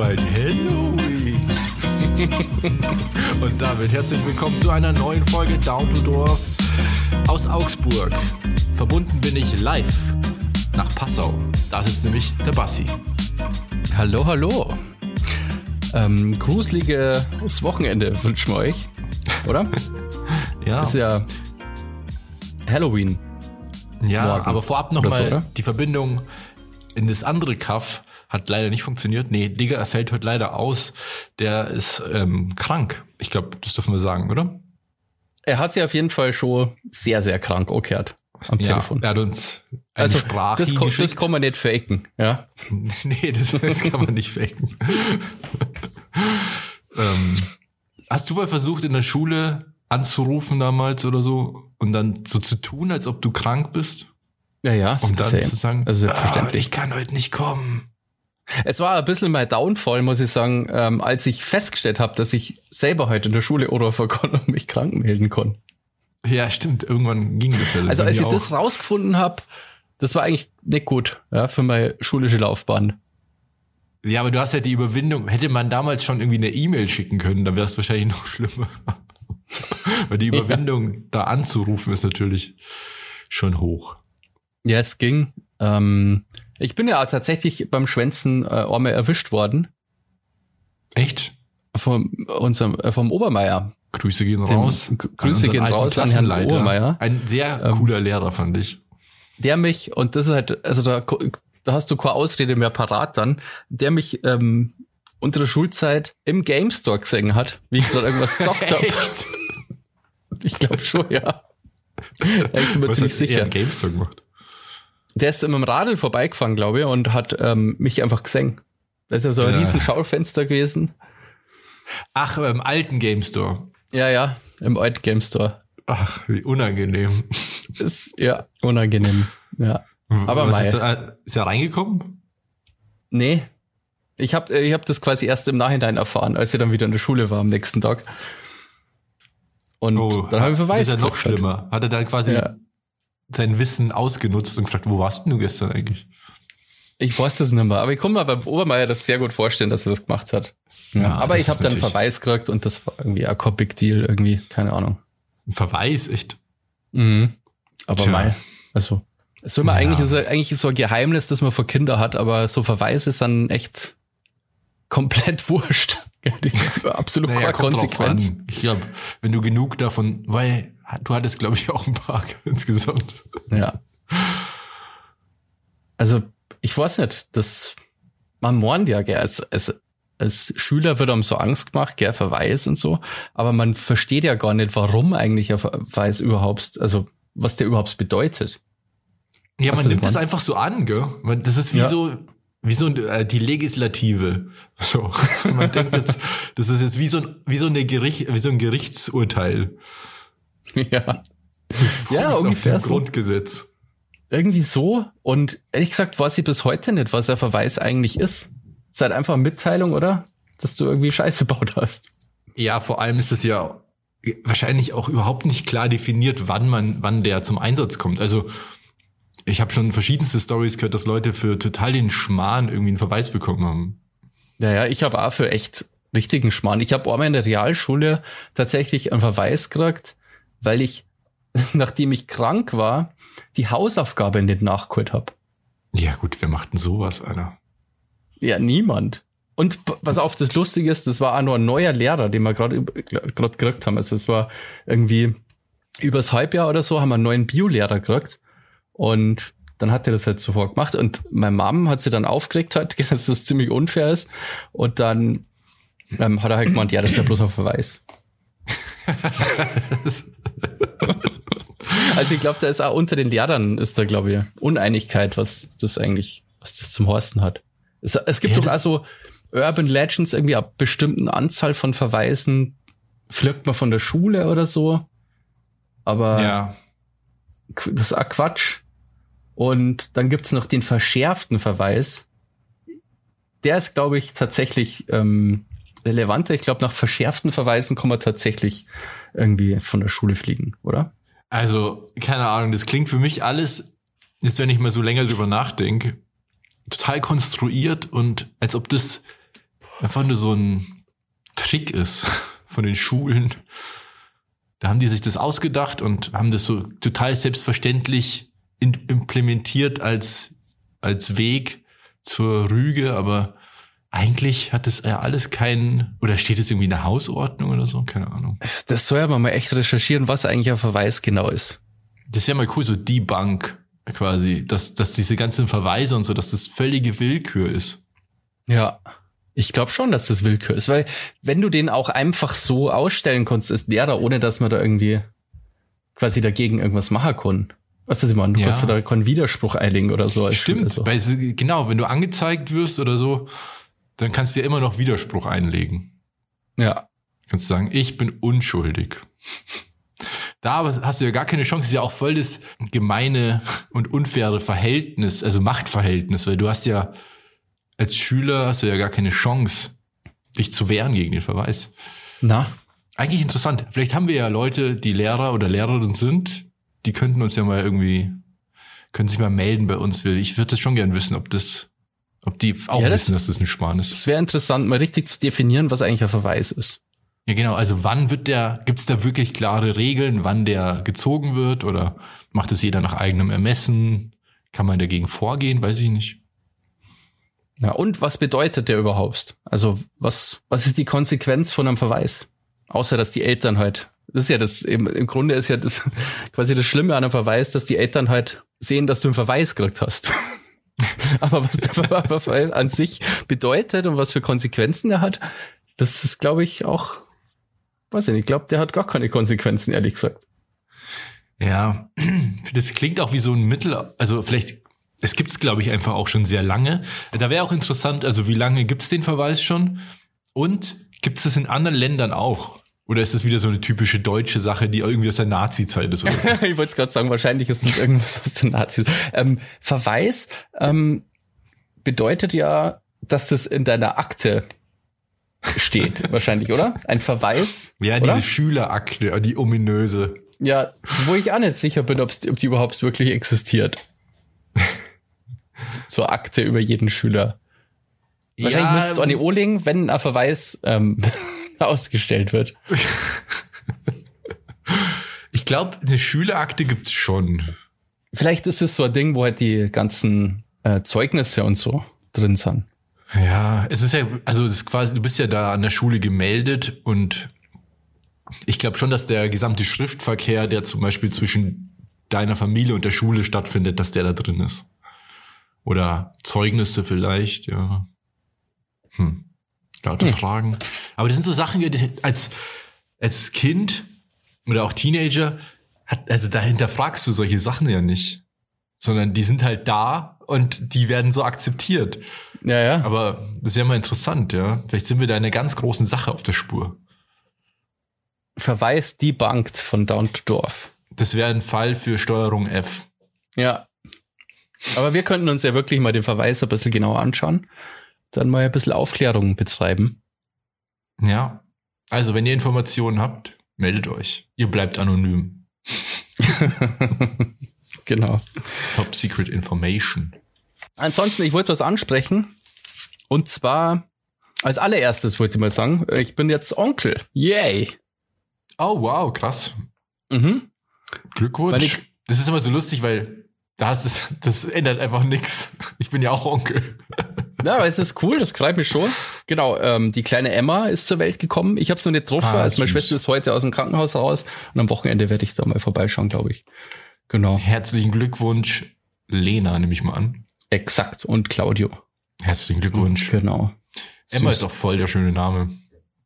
bald Halloween. Und damit herzlich willkommen zu einer neuen Folge Down to Dorf aus Augsburg. Verbunden bin ich live nach Passau. Da sitzt nämlich der Bassi. Hallo, hallo. Ähm, gruseliges Wochenende wünschen wir euch, oder? ja. Ist ja Halloween. Ja, morgen. aber vorab nochmal so, die Verbindung in das andere Kaff hat leider nicht funktioniert. Nee, Digga, er fällt heute leider aus. Der ist ähm, krank. Ich glaube, das dürfen wir sagen, oder? Er hat sich auf jeden Fall schon sehr, sehr krank angehört am Telefon. Ja, er hat uns eine also, Sprache das, ko- das kann man nicht faken, ja. nee, das, das kann man nicht faken. ähm, hast du mal versucht, in der Schule anzurufen damals oder so und dann so zu tun, als ob du krank bist? Ja, ja, Um dann same. zu sagen, Also ah, ich kann heute nicht kommen. Es war ein bisschen mein Downfall, muss ich sagen, ähm, als ich festgestellt habe, dass ich selber heute in der Schule anrufen kann und mich krank melden kann. Ja, stimmt. Irgendwann ging das ja. Also als mir ich das rausgefunden habe, das war eigentlich nicht gut ja, für meine schulische Laufbahn. Ja, aber du hast ja die Überwindung. Hätte man damals schon irgendwie eine E-Mail schicken können, dann wäre es wahrscheinlich noch schlimmer. Weil die Überwindung, da anzurufen, ist natürlich schon hoch. Ja, es ging. Ähm, ich bin ja tatsächlich beim Schwänzen äh, einmal erwischt worden Echt? vom unserem äh, vom Obermeier. Grüße gehen Dem- raus. Grüße gehen raus an Herrn. Obermeier. Ein sehr Ähm, cooler Lehrer, fand ich. Der mich, und das ist halt, also da, da hast du keine Ausrede mehr parat dann, der mich ähm, unter der Schulzeit im Game Store gesehen hat, wie ich gerade irgendwas zockt habe. Ich glaube schon, ja. Ich bin mir Was ziemlich er sicher. im GameStop gemacht? Der ist mit dem Radl vorbeigefahren, glaube ich, und hat ähm, mich einfach gesehen. Da ist ja so ein Ja. riesen Schaufenster gewesen. Ach, im alten Game Store. Ja, ja, im alten Game Store. Ach, wie unangenehm. Ist ja unangenehm. Ja. Aber Was ist, da, ist er reingekommen? Nee. Ich habe ich hab das quasi erst im Nachhinein erfahren, als ich dann wieder in der Schule war am nächsten Tag. Und dann habe ich einen Verweis Oh, ist ja noch halt. schlimmer. Hat er dann quasi Ja. Sein Wissen ausgenutzt und gefragt, wo warst denn du gestern eigentlich? Ich weiß das nicht mehr, aber ich kann mir beim Obermeier das sehr gut vorstellen, dass er das gemacht hat. Ja, aber ich habe dann einen Verweis gekriegt und das war irgendwie ein Big Deal irgendwie, keine Ahnung. Ein Verweis, echt? Mhm. Aber Tja. mei, also es ist immer Ja. eigentlich, ist, eigentlich so ein Geheimnis, das man vor Kinder hat, aber so Verweis ist dann echt komplett wurscht. Absolut keine kommt drauf Konsequenz. Ich glaube, wenn du genug davon, weil du hattest, glaube ich, auch ein paar insgesamt. Ja. Also, ich weiß nicht, das, man meint ja, gell, als, als, als Schüler wird einem so Angst gemacht, gell, Verweis und so, aber man versteht ja gar nicht, warum eigentlich ein Verweis überhaupt, also, was der überhaupt bedeutet. Ja, Hast man nimmt das einfach so an, gell? Das ist wie Ja. so, wie so äh, die Legislative. So. Man denkt jetzt, das ist jetzt wie so ein, wie so eine Gericht, wie so ein Gerichtsurteil. ja. Das ist Ja, auf ungefähr dem so. Grundgesetz. Irgendwie so. Und ehrlich gesagt weiß ich bis heute nicht, was ein Verweis eigentlich ist. ist halt einfach Mitteilung, oder? Dass du irgendwie Scheiße gebaut hast. Ja, vor allem ist es ja wahrscheinlich auch überhaupt nicht klar definiert, wann man, wann der zum Einsatz kommt. Also ich habe schon verschiedenste Stories gehört, dass Leute für total den Schmarrn irgendwie einen Verweis bekommen haben. Ja, ja, ich habe auch für echt richtigen Schmarrn. Ich habe einmal in der Realschule tatsächlich einen Verweis gekriegt, weil ich, nachdem ich krank war, die Hausaufgabe nicht nachgeholt habe. Ja gut, wer macht denn sowas, Alter? Ja, niemand. Und pass auf, das Lustige ist, das war auch nur ein neuer Lehrer, den wir gerade gerade gekriegt haben. Also es war irgendwie übers Halbjahr oder so, haben wir einen neuen Biolehrer gekriegt. Und dann hat er das halt sofort gemacht. Und meine Mom hat sie dann aufgeregt halt, dass das ziemlich unfair ist. Und dann ähm, hat er halt gemeint, ja, das ist ja bloß ein Verweis. Also ich glaube, da ist auch unter den Lehrern ist da, glaube ich, Uneinigkeit, was das eigentlich, was das zum Horsten hat. Es, es gibt Ja, doch also Urban Legends irgendwie ab bestimmten Anzahl von Verweisen flirgt man von der Schule oder so. Aber ja. Das ist auch Quatsch. Und dann gibt's noch den verschärften Verweis. Der ist, glaube ich, tatsächlich ähm, relevanter. Ich glaube, nach verschärften Verweisen kann man tatsächlich irgendwie von der Schule fliegen, oder? Also, keine Ahnung, das klingt für mich alles, jetzt wenn ich mal so länger drüber nachdenke, total konstruiert und als ob das einfach nur so ein Trick ist von den Schulen. Da haben die sich das ausgedacht und haben das so total selbstverständlich implementiert als, als Weg zur Rüge, aber eigentlich hat es ja alles keinen, oder steht es irgendwie in der Hausordnung oder so? Keine Ahnung. Das soll ja mal echt recherchieren, was eigentlich ein Verweis genau ist. Das wäre mal cool, so die Bank quasi, dass, dass diese ganzen Verweise und so, dass das völlige Willkür ist. Ja. Ich glaube schon, dass das Willkür ist, weil wenn du den auch einfach so ausstellen kannst als Lehrer, ohne dass man da irgendwie quasi dagegen irgendwas machen kann. Was ist immer, du ja. kannst da keinen Widerspruch einlegen oder so. Stimmt, so. weil genau, wenn du angezeigt wirst oder so, dann kannst du ja immer noch Widerspruch einlegen. Ja. Kannst sagen, ich bin unschuldig. Da hast du ja gar keine Chance. Das ist ja auch voll das gemeine und unfaire Verhältnis, also Machtverhältnis, weil du hast ja als Schüler hast du ja gar keine Chance, dich zu wehren gegen den Verweis. Na? Eigentlich interessant. Vielleicht haben wir ja Leute, die Lehrer oder Lehrerinnen sind, die könnten uns ja mal irgendwie, können sich mal melden bei uns. Ich würde das schon gern wissen, ob das ob die auch ja, wissen, das, dass das ein Spahn ist. Es wäre interessant, mal richtig zu definieren, was eigentlich ein Verweis ist. Ja, genau. Also wann wird der, gibt es da wirklich klare Regeln, wann der gezogen wird? Oder macht es jeder nach eigenem Ermessen? Kann man dagegen vorgehen? Weiß ich nicht. Ja, und was bedeutet der überhaupt? Also was, was ist die Konsequenz von einem Verweis? Außer, dass die Eltern halt, das ist ja das, im, im Grunde ist ja das quasi das Schlimme an einem Verweis, dass die Eltern halt sehen, dass du einen Verweis gekriegt hast. Aber was der Verweis an sich bedeutet und was für Konsequenzen er hat, das ist, glaube ich, auch, weiß ich nicht, ich glaube, der hat gar keine Konsequenzen, ehrlich gesagt. Ja, das klingt auch wie so ein Mittel, also vielleicht, es gibt es, glaube ich, einfach auch schon sehr lange. Da wäre auch interessant, also wie lange gibt es den Verweis schon? Und gibt es in anderen Ländern auch? Oder ist das wieder so eine typische deutsche Sache, die irgendwie aus der Nazi-Zeit ist? Ich wollte es gerade sagen, wahrscheinlich ist das irgendwas aus der Nazi. Ähm, Verweis ähm, bedeutet ja, dass das in deiner Akte steht, wahrscheinlich, oder? Ein Verweis. Ja, oder? diese Schülerakte, die ominöse. Ja, wo ich auch nicht sicher bin, ob die überhaupt wirklich existiert. Zur Akte über jeden Schüler. Wahrscheinlich ja, müsste es an die O-Legen, wenn ein Verweis ähm, ausgestellt wird. Ich glaube, eine Schülerakte gibt's schon. Vielleicht ist es so ein Ding, wo halt die ganzen äh, Zeugnisse und so drin sind. Ja, es ist ja, also es ist quasi, du bist ja da an der Schule gemeldet und ich glaube schon, dass der gesamte Schriftverkehr, der zum Beispiel zwischen deiner Familie und der Schule stattfindet, dass der da drin ist. Oder Zeugnisse vielleicht, ja. Hm. Lauter hm. Fragen. Aber das sind so Sachen, die als, als Kind oder auch Teenager, hat, also dahinter fragst du solche Sachen ja nicht. Sondern die sind halt da und die werden so akzeptiert. Ja, ja. Aber das ist ja mal interessant, ja. Vielleicht sind wir da in einer ganz großen Sache auf der Spur. Verweis debunked von Down to Dorf. Das wäre ein Fall für Steuerung F. Ja. Aber wir könnten uns ja wirklich mal den Verweis ein bisschen genauer anschauen dann mal ein bisschen Aufklärung betreiben. Ja. Also, wenn ihr Informationen habt, meldet euch. Ihr bleibt anonym. genau. Top Secret Information. Ansonsten, ich wollte was ansprechen. Und zwar, als allererstes wollte ich mal sagen, ich bin jetzt Onkel. Yay. Oh, wow, krass. Mhm. Glückwunsch. Ich, das ist immer so lustig, weil das, ist, das ändert einfach nichts. Ich bin ja auch Onkel. Ja, aber es ist cool, das freut mich schon. Genau, ähm, die kleine Emma ist zur Welt gekommen. Ich habe sie noch nicht getroffen, ah, also meine Schwester ist heute aus dem Krankenhaus raus und am Wochenende werde ich da mal vorbeischauen, glaube ich. Genau. Herzlichen Glückwunsch, Lena, nehme ich mal an. Exakt, und Claudio. Herzlichen Glückwunsch. Genau. Emma Süß. ist auch voll der schöne Name.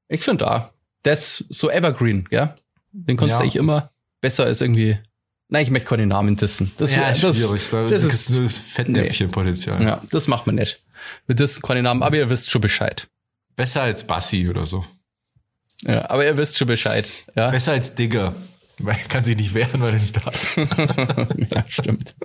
Ich finde da. Das ist so evergreen, ja. Den konntest ja. ich immer besser als irgendwie Nein, ich möchte keine Namen dissen. Das, ja, das, schwierig. Da das ist nur das Fettnäpfchenpotenzial. Nee. Ja, das macht man nicht. Wir dissen keine Namen, aber ihr wisst schon Bescheid. Besser als Bassi oder so. Ja, aber ihr wisst schon Bescheid. Ja. Besser als Digger. Weil er kann sich nicht wehren, weil er nicht da ist. ja, stimmt.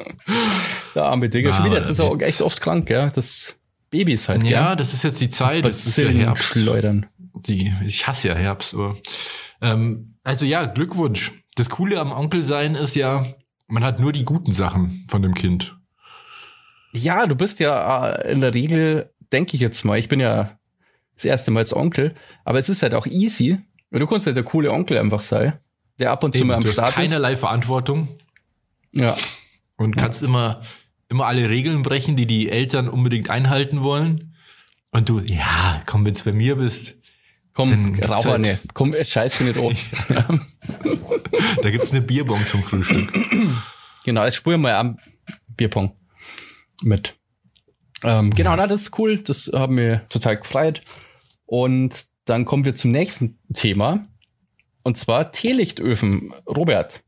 Der arme Digger. Schon wieder, jetzt ist auch echt oft krank, ja. Das Baby ist halt, Ja, gell? das ist jetzt die Zeit. Das ist ja Herbst. Schleudern. Die, ich hasse ja Herbst, aber, ähm, also ja, Glückwunsch das Coole am Onkel sein ist ja, man hat nur die guten Sachen von dem Kind. Ja, du bist ja äh, in der Regel, denke ich jetzt mal, ich bin ja das erste Mal als Onkel, aber es ist halt auch easy, weil du kannst halt der coole Onkel einfach sein, der ab und zu Eben, mal am du hast Start ist. keinerlei Verantwortung Ja, und kannst immer, immer alle Regeln brechen, die die Eltern unbedingt einhalten wollen. Und du, ja, komm, wenn du bei mir bist, komm, rauch halt- eine, komm, scheiß nicht an. da gibt's eine Bierbong zum Frühstück. Genau, jetzt spuren wir am Bierpong mit. Ähm, genau, na, das ist cool. Das haben wir total gefreut. Und dann kommen wir zum nächsten Thema. Und zwar Teelichtöfen. Robert,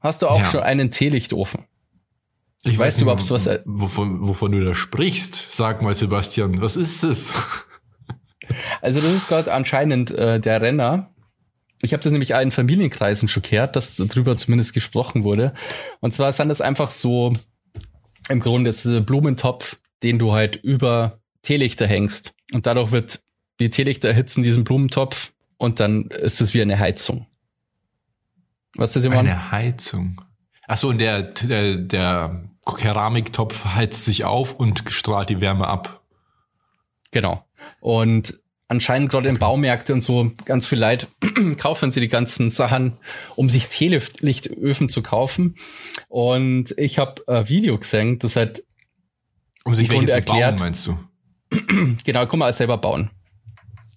hast du auch Ja. schon einen Teelichtofen? Ich Weißt du überhaupt, was er- wovon, wovon du da sprichst? Sag mal, Sebastian, was ist es? Also das ist gerade anscheinend äh, der Renner. Ich habe das nämlich in Familienkreisen schon gehört, dass darüber zumindest gesprochen wurde. Und zwar sind das einfach so im Grunde ist ein Blumentopf, den du halt über Teelichter hängst. Und dadurch wird die Teelichter erhitzen diesen Blumentopf und dann ist es wie eine Heizung. Was ist das immer? Eine Heizung. Ach so, und der, der, der Keramiktopf heizt sich auf und strahlt die Wärme ab. Genau. Und anscheinend gerade in Baumärkte und so ganz viel Leid kaufen sie die ganzen Sachen, um sich Teelichtöfen zu kaufen. Und ich habe ein Video gesehen, das halt, Um sich welche zu bauen, erklärt. meinst du? genau, kann man alles selber bauen.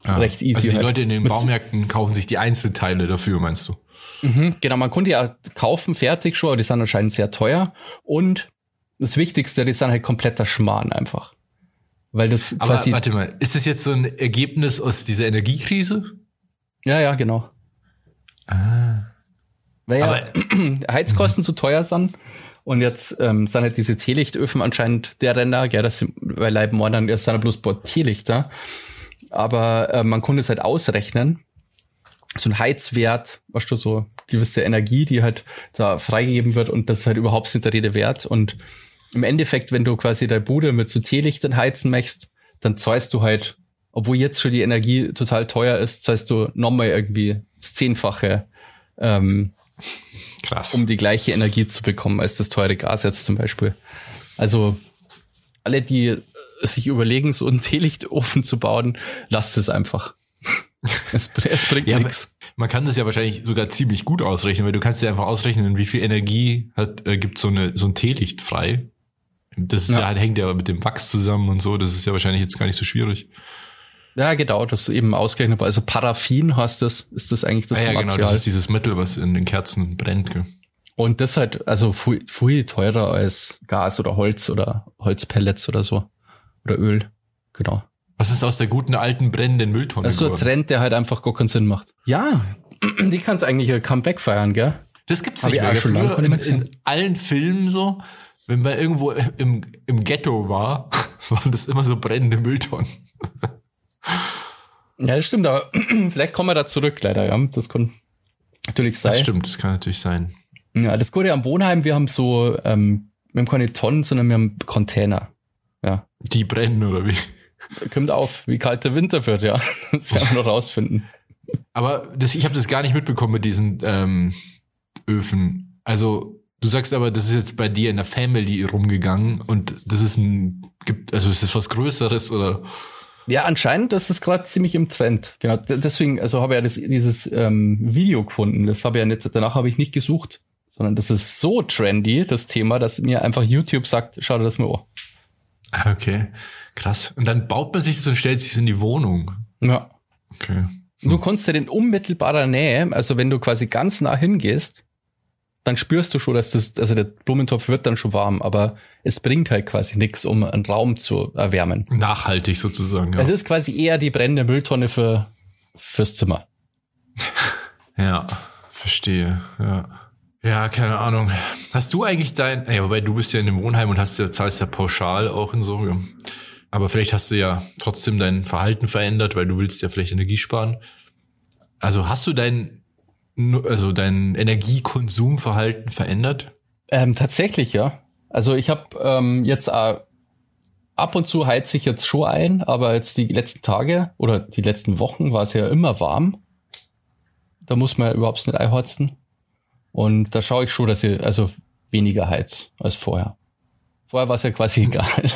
Ah. Recht easy Also die halt. Leute in den Baumärkten kaufen sich die Einzelteile dafür, meinst du? Mhm, genau, man konnte ja kaufen, fertig schon, aber die sind anscheinend sehr teuer. Und das Wichtigste, die sind halt kompletter Schmarrn einfach. Weil das Aber quasi, warte mal, ist das jetzt so ein Ergebnis aus dieser Energiekrise? ja, ja, genau. Weil ja Aber Heizkosten zu teuer sind. Und jetzt ähm, sind halt diese Teelichtöfen anscheinend der Renner, gell, das sind, weil Leib Mordern, das sind ja bloß ein paar Teelichter. Aber äh, man konnte es halt ausrechnen. So ein Heizwert, weißt du, so gewisse Energie, die halt da freigegeben wird und das ist halt überhaupt nicht der Rede wert. Und im Endeffekt, wenn du quasi deine Bude mit so Teelichtern heizen möchtest, dann zahlst du halt, obwohl jetzt schon die Energie total teuer ist, zahlst du nochmal irgendwie das Zehnfache ähm, krass. um die gleiche Energie zu bekommen als das teure Gas jetzt zum Beispiel. Also alle, die äh, sich überlegen, so einen Teelichtofen zu bauen, lasst es einfach. es, es bringt Ja, nichts. man kann das ja wahrscheinlich sogar ziemlich gut ausrechnen, weil du kannst ja einfach ausrechnen, wie viel Energie hat, äh, gibt so, eine, so ein Teelicht frei. Das ist Ja. ja. hängt ja mit dem Wachs zusammen und so. Das ist ja wahrscheinlich jetzt gar nicht so schwierig. Ja, genau, das ist eben ausgerechnet. war. Also Paraffin heißt das, ist das eigentlich das ah, ja, genau. Material. Das ist dieses Mittel, was in den Kerzen brennt. Gell? Und das halt, also viel, viel teurer als Gas oder Holz oder Holzpellets oder so. Oder Öl. Genau. Was ist aus der guten alten brennenden Mülltonne Das ist so ein? Trend, der halt einfach gar keinen Sinn macht. Ja, die kannst eigentlich ein Comeback feiern, gell? Das gibt's Hab nicht ich mehr. schon Früher in, mehr in allen Filmen so, wenn man irgendwo im, im Ghetto war, waren das immer so brennende Mülltonnen. Ja, das stimmt, aber vielleicht kommen wir da zurück, leider, ja. Das kann natürlich sein. Das stimmt, das kann natürlich sein. Ja, das Gute am Wohnheim, wir haben so, ähm, wir haben keine Tonnen, sondern wir haben Container. Ja. Die brennen oder wie? Kommt auf, wie kalt der Winter wird, ja. Das werden wir noch rausfinden. Aber das, ich habe das gar nicht mitbekommen mit diesen ähm, Öfen. Also du sagst aber, das ist jetzt bei dir in der Family rumgegangen und das ist ein, gibt, also ist das was Größeres oder? Ja, anscheinend ist es gerade ziemlich im Trend. Genau, deswegen, also habe ich ja das, dieses ähm, Video gefunden. Das habe ich ja nicht, danach habe ich nicht gesucht, sondern das ist so trendy, das Thema, dass mir einfach YouTube sagt, schau dir das mal an. Ah, Okay, krass. Und dann baut man sich das und stellt sich in die Wohnung. Ja. Okay. Du kannst ja in unmittelbarer Nähe, also wenn du quasi ganz nah hingehst, dann spürst du schon, dass das, also der Blumentopf wird dann schon warm, aber es bringt halt quasi nichts, um einen Raum zu erwärmen. Nachhaltig sozusagen. Ja. Es ist quasi eher die brennende Mülltonne für, fürs Zimmer. Ja, verstehe. Ja. Ja, keine Ahnung. Hast du eigentlich dein, ja, wobei du bist ja in dem Wohnheim und hast ja, zahlst ja pauschal auch in so, ja. aber vielleicht hast du ja trotzdem dein Verhalten verändert, weil du willst ja vielleicht Energie sparen. Also hast du dein, also dein Energiekonsumverhalten verändert? Ähm, tatsächlich, ja. Also ich habe ähm, jetzt äh, ab und zu heiz ich jetzt schon ein, aber jetzt die letzten Tage oder die letzten Wochen war es ja immer warm. Da muss man überhaupt nicht einheizen. Und da schaue ich schon, dass ich also weniger heiz als vorher. Vorher war es ja quasi egal.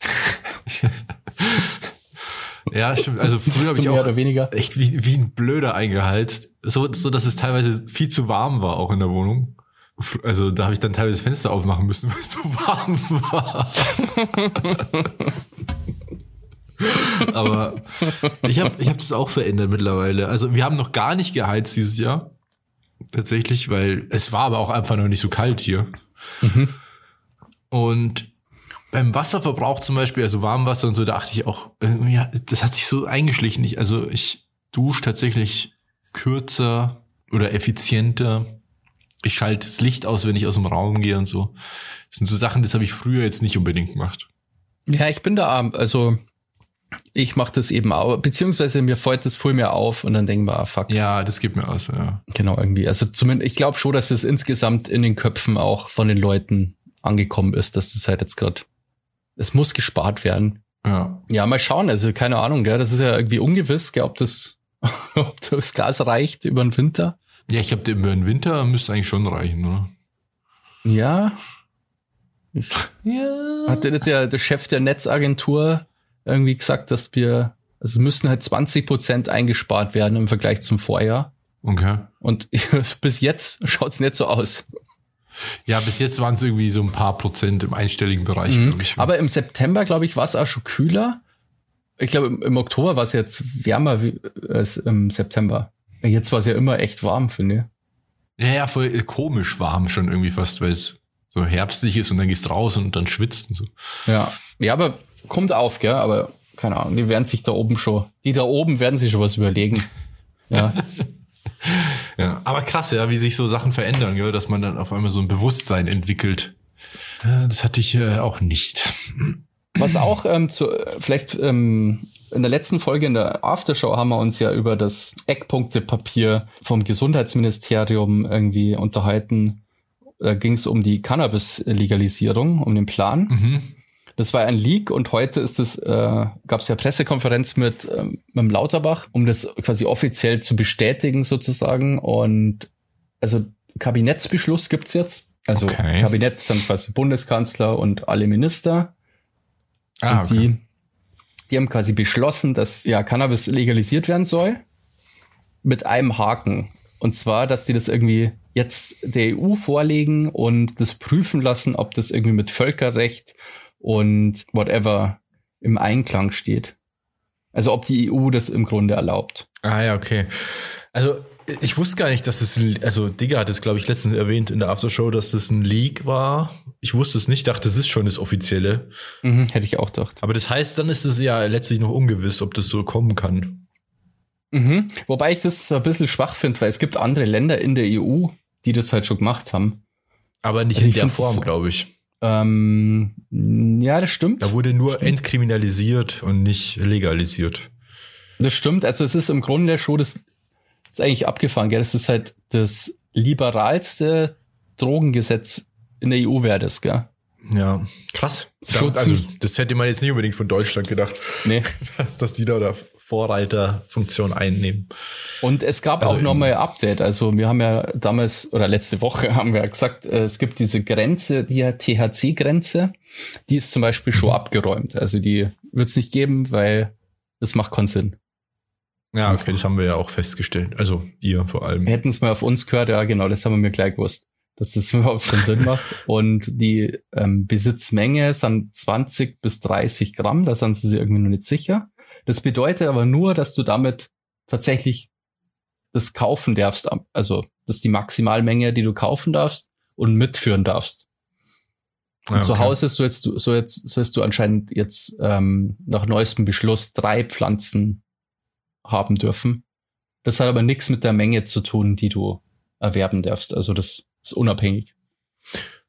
Ja, stimmt. Also früher habe ich auch oder weniger. echt wie, wie ein Blöder eingeheizt. So, so, dass es teilweise viel zu warm war, auch in der Wohnung. Also da habe ich dann teilweise das Fenster aufmachen müssen, weil es so warm war. Aber ich habe ich hab das auch verändert mittlerweile. Also wir haben noch gar nicht geheizt dieses Jahr. Tatsächlich, weil es war aber auch einfach noch nicht so kalt hier. Und beim Wasserverbrauch zum Beispiel, also Warmwasser und so, dachte ich auch, äh, ja, das hat sich so eingeschlichen. Ich, also ich dusche tatsächlich kürzer oder effizienter. Ich schalte das Licht aus, wenn ich aus dem Raum gehe und so. Das sind so Sachen, das habe ich früher jetzt nicht unbedingt gemacht. Ja, ich bin da, also ich mache das eben auch, beziehungsweise mir fällt das voll mir auf und dann denken wir, ah, fuck. Ja, das geht mir aus, ja. Genau, irgendwie. Also zumindest, ich glaube schon, dass es insgesamt in den Köpfen auch von den Leuten angekommen ist, dass das halt jetzt gerade, es muss gespart werden. Ja. Ja, mal schauen, also keine Ahnung, gell, das ist ja irgendwie ungewiss, gell, ob das, ob das Gas reicht über den Winter. Ja, ich glaube, über den Winter müsste eigentlich schon reichen, oder? Ja, Ja. hat der, der, der Chef der Netzagentur irgendwie gesagt, dass wir, also müssen halt 20 Prozent eingespart werden im Vergleich zum Vorjahr. Okay. Und bis jetzt schaut's nicht so aus. Ja, bis jetzt waren es irgendwie so ein paar Prozent im einstelligen Bereich, Mhm. ich. Aber im September, glaube ich, war es auch schon kühler. Ich glaube, im, im Oktober war es jetzt wärmer wie, als im September. Jetzt war es ja immer echt warm, finde Ja, ja, voll komisch warm schon irgendwie fast, weil es so herbstlich ist und dann gehst raus und dann schwitzt und so. ich. Ja. Ja, aber kommt auf, gell? Aber keine Ahnung, die werden sich da oben schon, die da oben werden sich schon was überlegen. Ja. Ja, aber krass, ja, wie sich so Sachen verändern, gell? dass man dann auf einmal so ein Bewusstsein entwickelt. Das hatte ich äh, auch nicht. Was auch ähm, zu, vielleicht ähm, in der letzten Folge in der Aftershow haben wir uns ja über das Eckpunktepapier vom Gesundheitsministerium irgendwie unterhalten. Da ging es um die Cannabis-Legalisierung, um den Plan. Mhm. Das war ein Leak und heute ist es, äh, gab es ja Pressekonferenz mit, ähm, mit Lauterbach, um das quasi offiziell zu bestätigen sozusagen. Und also Kabinettsbeschluss gibt's jetzt. Also Okay. Kabinett dann quasi Bundeskanzler und alle Minister. Ah, und die, die haben quasi beschlossen, dass ja Cannabis legalisiert werden soll. Mit einem Haken. Und zwar, dass die das irgendwie jetzt der EU vorlegen und das prüfen lassen, ob das irgendwie mit Völkerrecht und whatever im Einklang steht. Also ob die EU das im Grunde erlaubt. Ah ja, okay. Also ich wusste gar nicht, dass es, ein- also Digga hat es, glaube ich, letztens erwähnt in der Aftershow, dass das ein Leak war. Ich wusste es nicht, dachte, es ist schon das Offizielle. Mhm, hätte ich auch gedacht. Aber das heißt, dann ist es ja letztlich noch ungewiss, ob das so kommen kann. Mhm. Wobei ich das ein bisschen schwach finde, weil es gibt andere Länder in der EU, die das halt schon gemacht haben. Aber nicht Also in der Form, so- glaube ich. Ähm, ja, das stimmt. Da wurde nur entkriminalisiert und nicht legalisiert. Das stimmt. Also es ist im Grunde schon das ist eigentlich abgefahren, gell? Das ist halt das liberalste Drogengesetz in der EU wäre das, gell? Ja, krass. Schon also, das hätte man jetzt nicht unbedingt von Deutschland gedacht, Nee. dass, dass die da da Vorreiterfunktion einnehmen. Und es gab Also auch nochmal ein Update. Also wir haben ja damals, oder letzte Woche haben wir ja gesagt, äh, es gibt diese Grenze, die THC-Grenze, die ist zum Beispiel schon abgeräumt. Also die wird es nicht geben, weil das macht keinen Sinn. Ja, okay, das haben wir ja auch festgestellt. Also ihr vor allem. Hätten es mal auf uns gehört, ja genau, das haben wir mir gleich gewusst, dass das überhaupt keinen Sinn macht. Und die ähm, Besitzmenge sind 20 bis 30 Gramm, da sind sie sich irgendwie noch nicht sicher. Das bedeutet aber nur, dass du damit tatsächlich das kaufen darfst, also das ist die Maximalmenge, die du kaufen darfst und mitführen darfst. Und Ja, zu okay. Hause sollst du, so jetzt, sollst du anscheinend jetzt ähm, nach neuestem Beschluss drei Pflanzen haben dürfen. Das hat aber nichts mit der Menge zu tun, die du erwerben darfst. Also das ist unabhängig.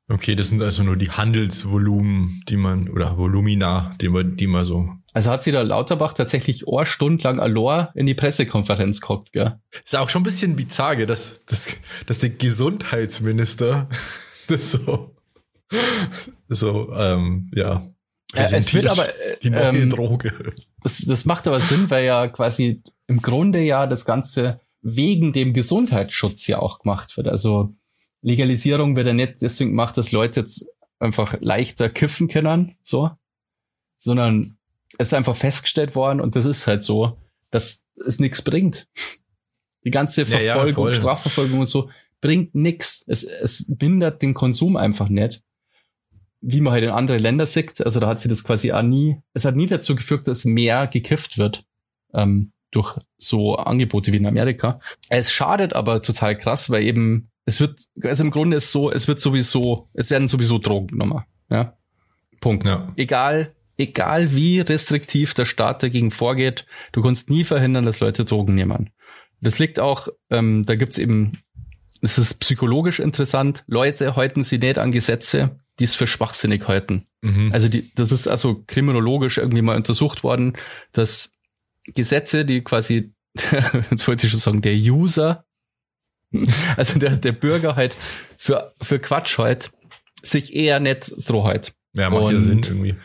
Okay, das sind also nur die Handelsvolumen, die man, oder Volumina, die man, die man so. Also hat sie da Lauterbach tatsächlich eine Stunde lang Alor in die Pressekonferenz geguckt, gell? Ist auch schon ein bisschen bizarr, gell, dass, dass, dass der Gesundheitsminister das so, so, ähm, ja. Ja, es wird aber, äh, die neue ähm, Droge. Das, das macht aber Sinn, weil ja quasi im Grunde ja das Ganze wegen dem Gesundheitsschutz ja auch gemacht wird. Also Legalisierung wird ja nicht deswegen gemacht, dass Leute jetzt einfach leichter kiffen können, so, sondern es ist einfach festgestellt worden und das ist halt so, dass es nichts bringt. Die ganze Verfolgung, ja, ja, Strafverfolgung und so bringt nichts. Es, es mindert den Konsum einfach nicht. Wie man halt in andere Länder sieht, also da hat sie das quasi auch nie, es hat nie dazu geführt, dass mehr gekifft wird. Ähm, durch so Angebote wie in Amerika. Es schadet aber total krass, weil eben es wird, also im Grunde ist so, es wird sowieso, es werden sowieso Drogen genommen. Ja. Punkt. Ja. Egal, egal wie restriktiv der Staat dagegen vorgeht, du kannst nie verhindern, dass Leute Drogen nehmen. Das liegt auch, ähm, da gibt's eben, es ist psychologisch interessant, Leute halten sie nicht an Gesetze, die es für schwachsinnig halten. Mhm. Also die, das ist also kriminologisch irgendwie mal untersucht worden, dass Gesetze, die quasi, jetzt wollte ich schon sagen, der User, also der, der Bürger halt für, für Quatsch halt, sich eher nicht droh halt. Ja, macht und, ja Sinn irgendwie.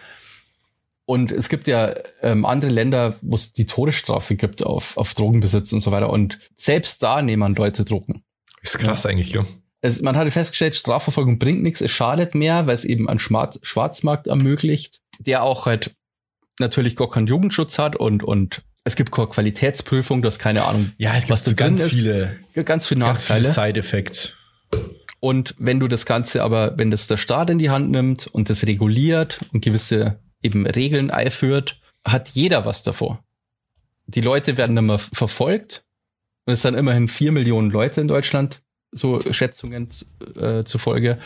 Und es gibt ja ähm, andere Länder, wo es die Todesstrafe gibt auf, auf Drogenbesitz und so weiter. Und selbst da nehmen Leute Drogen. Ist krass ja. eigentlich, ja. Es, man hatte festgestellt, Strafverfolgung bringt nichts, es schadet mehr, weil es eben einen Schwarz Schwarzmarkt ermöglicht, der auch halt natürlich gar keinen Jugendschutz hat und, und es gibt keine Qualitätsprüfung, du hast keine Ahnung, ja, es gibt was da ganz ist. viele, ganz viele Nachteile. Ganz viele Side-Effects. Und wenn du das Ganze aber, wenn das der Staat in die Hand nimmt und das reguliert und gewisse eben Regeln einführt, hat jeder was davor. Die Leute werden immer verfolgt. Und es sind immerhin vier Millionen Leute in Deutschland, so Schätzungen äh, zufolge,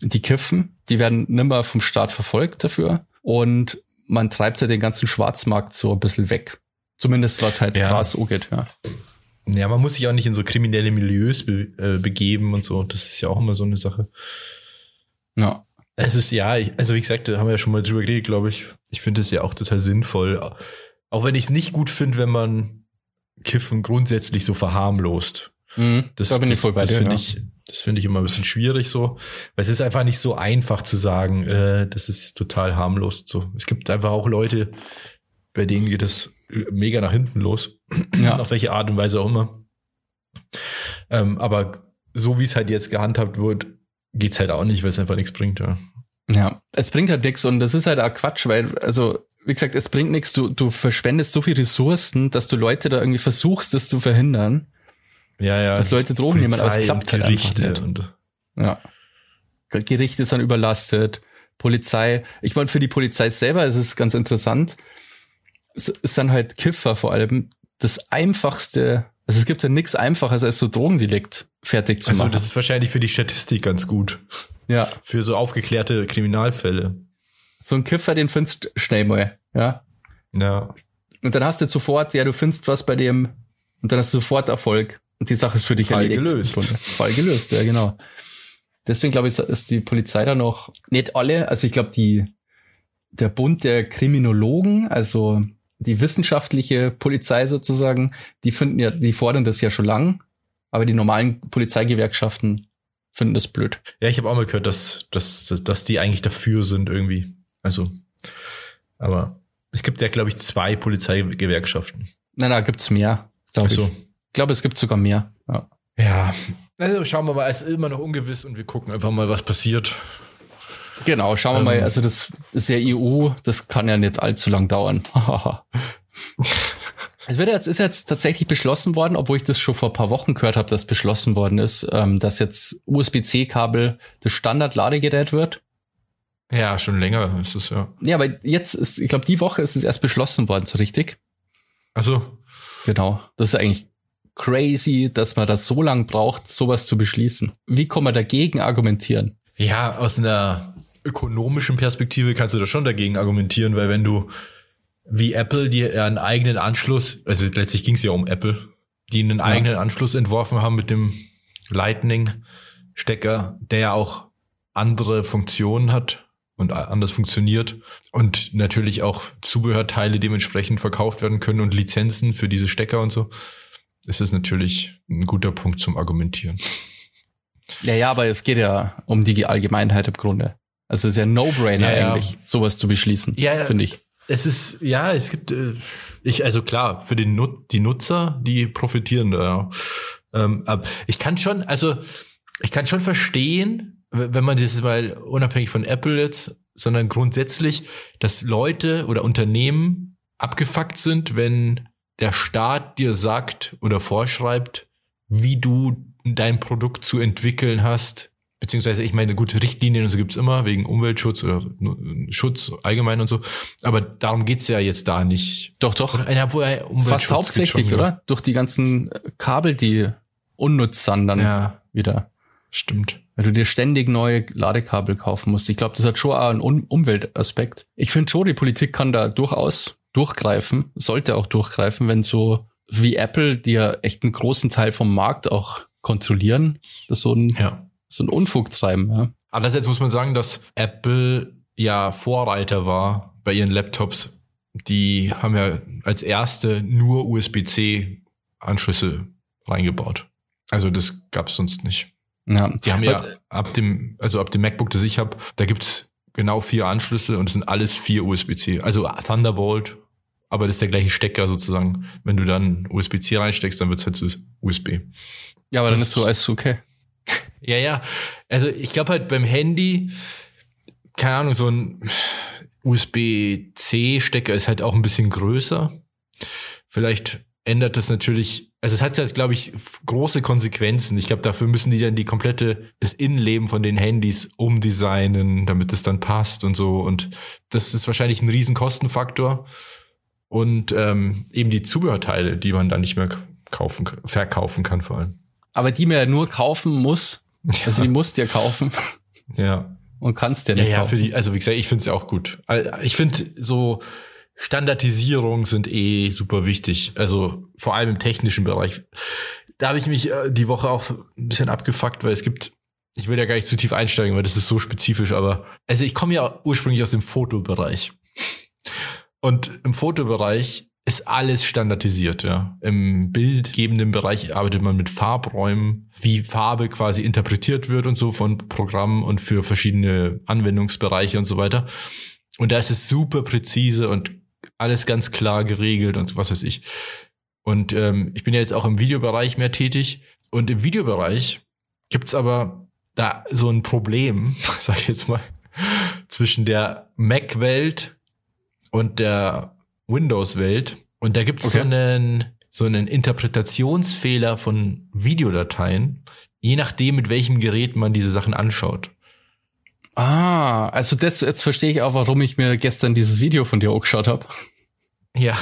die kiffen. Die werden nimmer vom Staat verfolgt dafür. Und man treibt ja den ganzen Schwarzmarkt so ein bisschen weg. Zumindest was halt ja. Gras angeht, ja. Ja, man muss sich auch nicht in so kriminelle Milieus be äh, begeben und so. Das ist ja auch immer so eine Sache. Ja. Es ist ja, also wie gesagt, da haben wir ja schon mal drüber geredet, glaube ich. Ich finde es ja auch total sinnvoll. Auch wenn ich es nicht gut finde, wenn man Kiffen grundsätzlich so verharmlost. Mhm, das, da bin das, ich voll bei das finde ja. ich, das finde ich immer ein bisschen schwierig so, weil es ist einfach nicht so einfach zu sagen, äh, das ist total harmlos. So, es gibt einfach auch Leute, bei denen geht das mega nach hinten los. Ja. Auf welche Art und Weise auch immer. Ähm, aber so wie es halt jetzt gehandhabt wird, geht's halt auch nicht, weil es einfach nichts bringt. Ja. ja, es bringt halt nichts und das ist halt auch Quatsch, weil, also, wie gesagt, es bringt nichts. Du, du verschwendest so viel Ressourcen, dass du Leute da irgendwie versuchst, das zu verhindern. Ja, ja. Dass Leute Drogen nehmen, aber es klappt halt Gerichte einfach nicht. Und ja. Gerichte sind überlastet. Polizei. Ich meine, für die Polizei selber ist es ganz interessant es ist dann halt Kiffer vor allem das einfachste, also es gibt ja nichts einfaches als so Drogendelikt fertig zu also machen. Also das ist wahrscheinlich für die Statistik ganz gut. Ja. Für so aufgeklärte Kriminalfälle. So ein Kiffer, den findest du schnell mal, ja. Ja. Und dann hast du sofort, ja, du findest was bei dem und dann hast du sofort Erfolg. Und die Sache ist für dich Fall erledigt. gelöst. Fall gelöst, ja, genau. Deswegen glaube ich, ist die Polizei da noch nicht alle, also ich glaube, die, der Bund der Kriminologen, also die wissenschaftliche Polizei sozusagen, die finden ja, die fordern das ja schon lang, aber die normalen Polizeigewerkschaften finden das blöd. Ja, ich habe auch mal gehört, dass, dass, dass die eigentlich dafür sind irgendwie. Also, aber es gibt ja, glaube ich, zwei Polizeigewerkschaften. Nein, da gibt's mehr, glaube so. ich. Ich glaube, es gibt sogar mehr. Ja. ja, also schauen wir mal, es ist immer noch ungewiss und wir gucken einfach mal, was passiert. Genau, schauen wir ähm, mal. Also das, ist ja EU, das kann ja nicht allzu lang dauern. Es wird jetzt, ist jetzt tatsächlich beschlossen worden, obwohl ich das schon vor paar Wochen gehört habe, dass beschlossen worden ist, ähm, dass jetzt USB-C-Kabel das Standard-Ladegerät wird. Ja, schon länger ist es, ja. Ja, aber jetzt ist, ich glaube, die Woche ist es erst beschlossen worden, so richtig. Also. Genau. Das ist eigentlich crazy, dass man das so lang braucht, sowas zu beschließen. Wie kann man dagegen argumentieren? Ja, aus einer ökonomischen Perspektive kannst du da schon dagegen argumentieren, weil wenn du wie Apple, die einen eigenen Anschluss, also letztlich ging es ja um Apple, die einen ja. eigenen Anschluss entworfen haben mit dem Lightning-Stecker, der ja auch andere Funktionen hat und anders funktioniert und natürlich auch Zubehörteile dementsprechend verkauft werden können und Lizenzen für diese Stecker und so, ist es natürlich ein guter Punkt zum Argumentieren. Ja, ja, aber es geht ja um die Allgemeinheit im Grunde. Also es ist ja No-Brainer ja, eigentlich, sowas zu beschließen, ja, finde ich. Es ist, ja, es gibt, äh, ich, also klar, für den Nut die Nutzer, die profitieren da. Ähm, ich kann schon, also ich kann schon verstehen, wenn man dieses mal unabhängig von Apple jetzt sondern grundsätzlich, dass Leute oder Unternehmen abgefuckt sind, wenn der Staat dir sagt oder vorschreibt, wie du dein Produkt zu entwickeln hast, beziehungsweise ich meine, gute Richtlinien und so gibt's immer, wegen Umweltschutz oder Schutz allgemein und so. Aber darum geht's ja jetzt da nicht. Doch, doch. Oder, Fast hauptsächlich, schon, oder? Durch die ganzen Kabel, die unnutz sind dann ja. wieder. Stimmt. Weil du dir ständig neue Ladekabel kaufen musst. Ich glaube, das hat schon auch einen um Umweltaspekt. Ich finde schon, die Politik kann da durchaus durchgreifen, sollte auch durchgreifen, wenn so wie Apple, die ja echt einen großen Teil vom Markt auch kontrollieren, das so ein, ja. so ein Unfug treiben. Ja. Andererseits muss man sagen, dass Apple ja Vorreiter war bei ihren Laptops. Die haben ja als erste nur USB-C-Anschlüsse reingebaut. Also das gab es sonst nicht. Ja. Die haben ja ab dem, also ab dem MacBook, das ich habe, da gibt's genau vier Anschlüsse und es sind alles vier USB-C. Also Thunderbolt, aber das ist der gleiche Stecker sozusagen. Wenn du dann USB-C reinsteckst, dann wird's halt so USB. Ja, aber dann das, ist so alles okay. Ja, ja. Also ich glaube halt beim Handy, keine Ahnung, so ein USB-C-Stecker ist halt auch ein bisschen größer. Vielleicht ändert das natürlich, also es hat halt, glaube ich, große Konsequenzen. Ich glaube, dafür müssen die dann die komplette, das Innenleben von den Handys umdesignen, damit es dann passt und so. Und das ist wahrscheinlich ein riesen Kostenfaktor. Und ähm, eben die Zubehörteile, die man dann nicht mehr kaufen, verkaufen kann vor allem. Aber die man ja nur kaufen muss. Also die musst ja kaufen. Ja. Und kannst ja nicht ja, ja, kaufen. Für die, also wie gesagt, ich finde es ja auch gut. Ich finde so Standardisierung sind eh super wichtig. Also vor allem im technischen Bereich. Da habe ich mich äh, die Woche auch ein bisschen abgefuckt, weil es gibt, ich will ja gar nicht zu tief einsteigen, weil das ist so spezifisch, aber also ich komme ja ursprünglich aus dem Fotobereich. Und im Fotobereich ist alles standardisiert, ja. Im bildgebenden Bereich arbeitet man mit Farbräumen, wie Farbe quasi interpretiert wird und so von Programmen und für verschiedene Anwendungsbereiche und so weiter. Und da ist es super präzise und alles ganz klar geregelt und was weiß ich. Und ähm, ich bin ja jetzt auch im Videobereich mehr tätig. Und im Videobereich gibt's aber da so ein Problem, sag ich jetzt mal, zwischen der Mac-Welt und der Windows-Welt. Und da gibt's okay. so einen so einen Interpretationsfehler von Videodateien, je nachdem, mit welchem Gerät man diese Sachen anschaut. Ah, also das, jetzt verstehe ich auch, warum ich mir gestern dieses Video von dir angeschaut habe. Ja.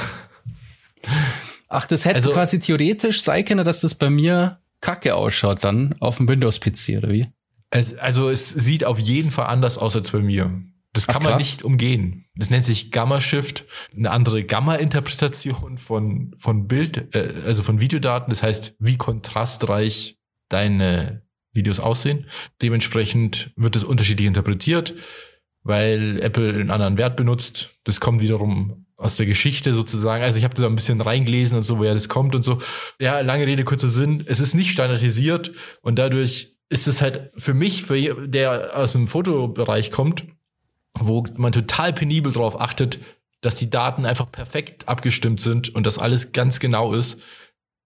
Ach, das hätte also, quasi theoretisch sein können, dass das bei mir kacke ausschaut dann auf dem Windows-PC, oder wie? Es, also es sieht auf jeden Fall anders aus als bei mir. Das kann Ach, man nicht umgehen. Das nennt sich Gamma Shift, eine andere Gamma-Interpretation von, von Bild, äh, also von Videodaten. Das heißt, wie kontrastreich deine Videos aussehen. Dementsprechend wird es unterschiedlich interpretiert, weil Apple einen anderen Wert benutzt. Das kommt wiederum aus der Geschichte sozusagen. Also ich habe da ein bisschen reingelesen und so, woher das kommt und so. Ja, lange Rede, kurzer Sinn. Es ist nicht standardisiert und dadurch ist es halt für mich, für der aus dem Fotobereich kommt, wo man total penibel drauf achtet, dass die Daten einfach perfekt abgestimmt sind und das alles ganz genau ist,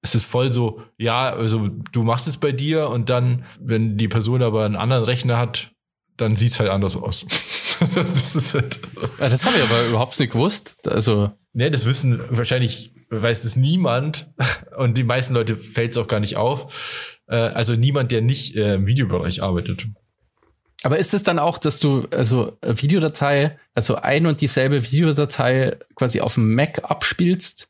es ist voll so, ja, also du machst es bei dir und dann, wenn die Person aber einen anderen Rechner hat, dann sieht's halt anders aus. das ist halt. Ja, das habe ich aber überhaupt nicht gewusst. Also. Ne, das wissen wahrscheinlich, weiß das niemand. Und die meisten Leute fällt es auch gar nicht auf. Äh, also niemand, der nicht äh, im Videobereich arbeitet. Aber ist es dann auch, dass du also Videodatei, also ein und dieselbe Videodatei quasi auf dem Mac abspielst?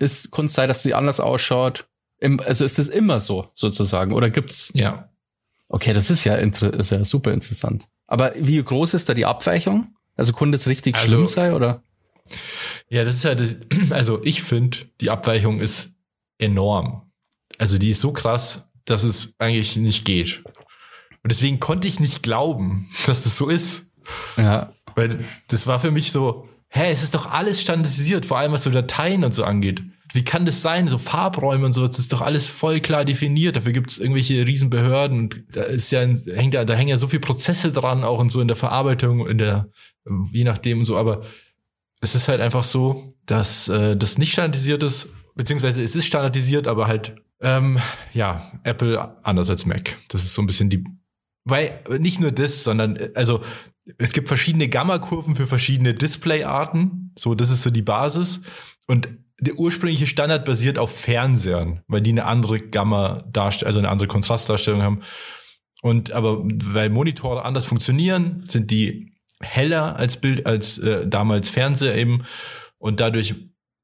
ist Kunst sei, dass sie anders ausschaut? Im, also ist das immer so sozusagen oder gibt's? Ja. Okay, das ist ja, ist ja super interessant. Aber wie groß ist da die Abweichung? Also konnte es richtig also, schlimm sein oder? Ja, das ist ja das, also ich finde, die Abweichung ist enorm. Also die ist so krass, dass es eigentlich nicht geht. Und deswegen konnte ich nicht glauben, dass das so ist. Ja. Weil das war für mich so, hä, es ist doch alles standardisiert, vor allem was so Dateien und so angeht. Wie kann das sein? So Farbräume und so, das ist doch alles voll klar definiert. Dafür gibt es irgendwelche Riesenbehörden. Da ist ja, hängt ja, da hängen ja so viele Prozesse dran, auch und so in der Verarbeitung, in der, je nachdem und so. Aber es ist halt einfach so, dass äh, das nicht standardisiert ist, beziehungsweise es ist standardisiert, aber halt, ähm, ja, Apple anders als Mac. Das ist so ein bisschen die, weil nicht nur das, sondern also es gibt verschiedene Gamma-Kurven für verschiedene Displayarten. So, das ist so die Basis. Und der ursprüngliche Standard basiert auf Fernsehern, weil die eine andere Gamma darstellen, also eine andere Kontrastdarstellung haben. Und aber weil Monitore anders funktionieren, sind die heller als Bild als äh, damals Fernseher eben und dadurch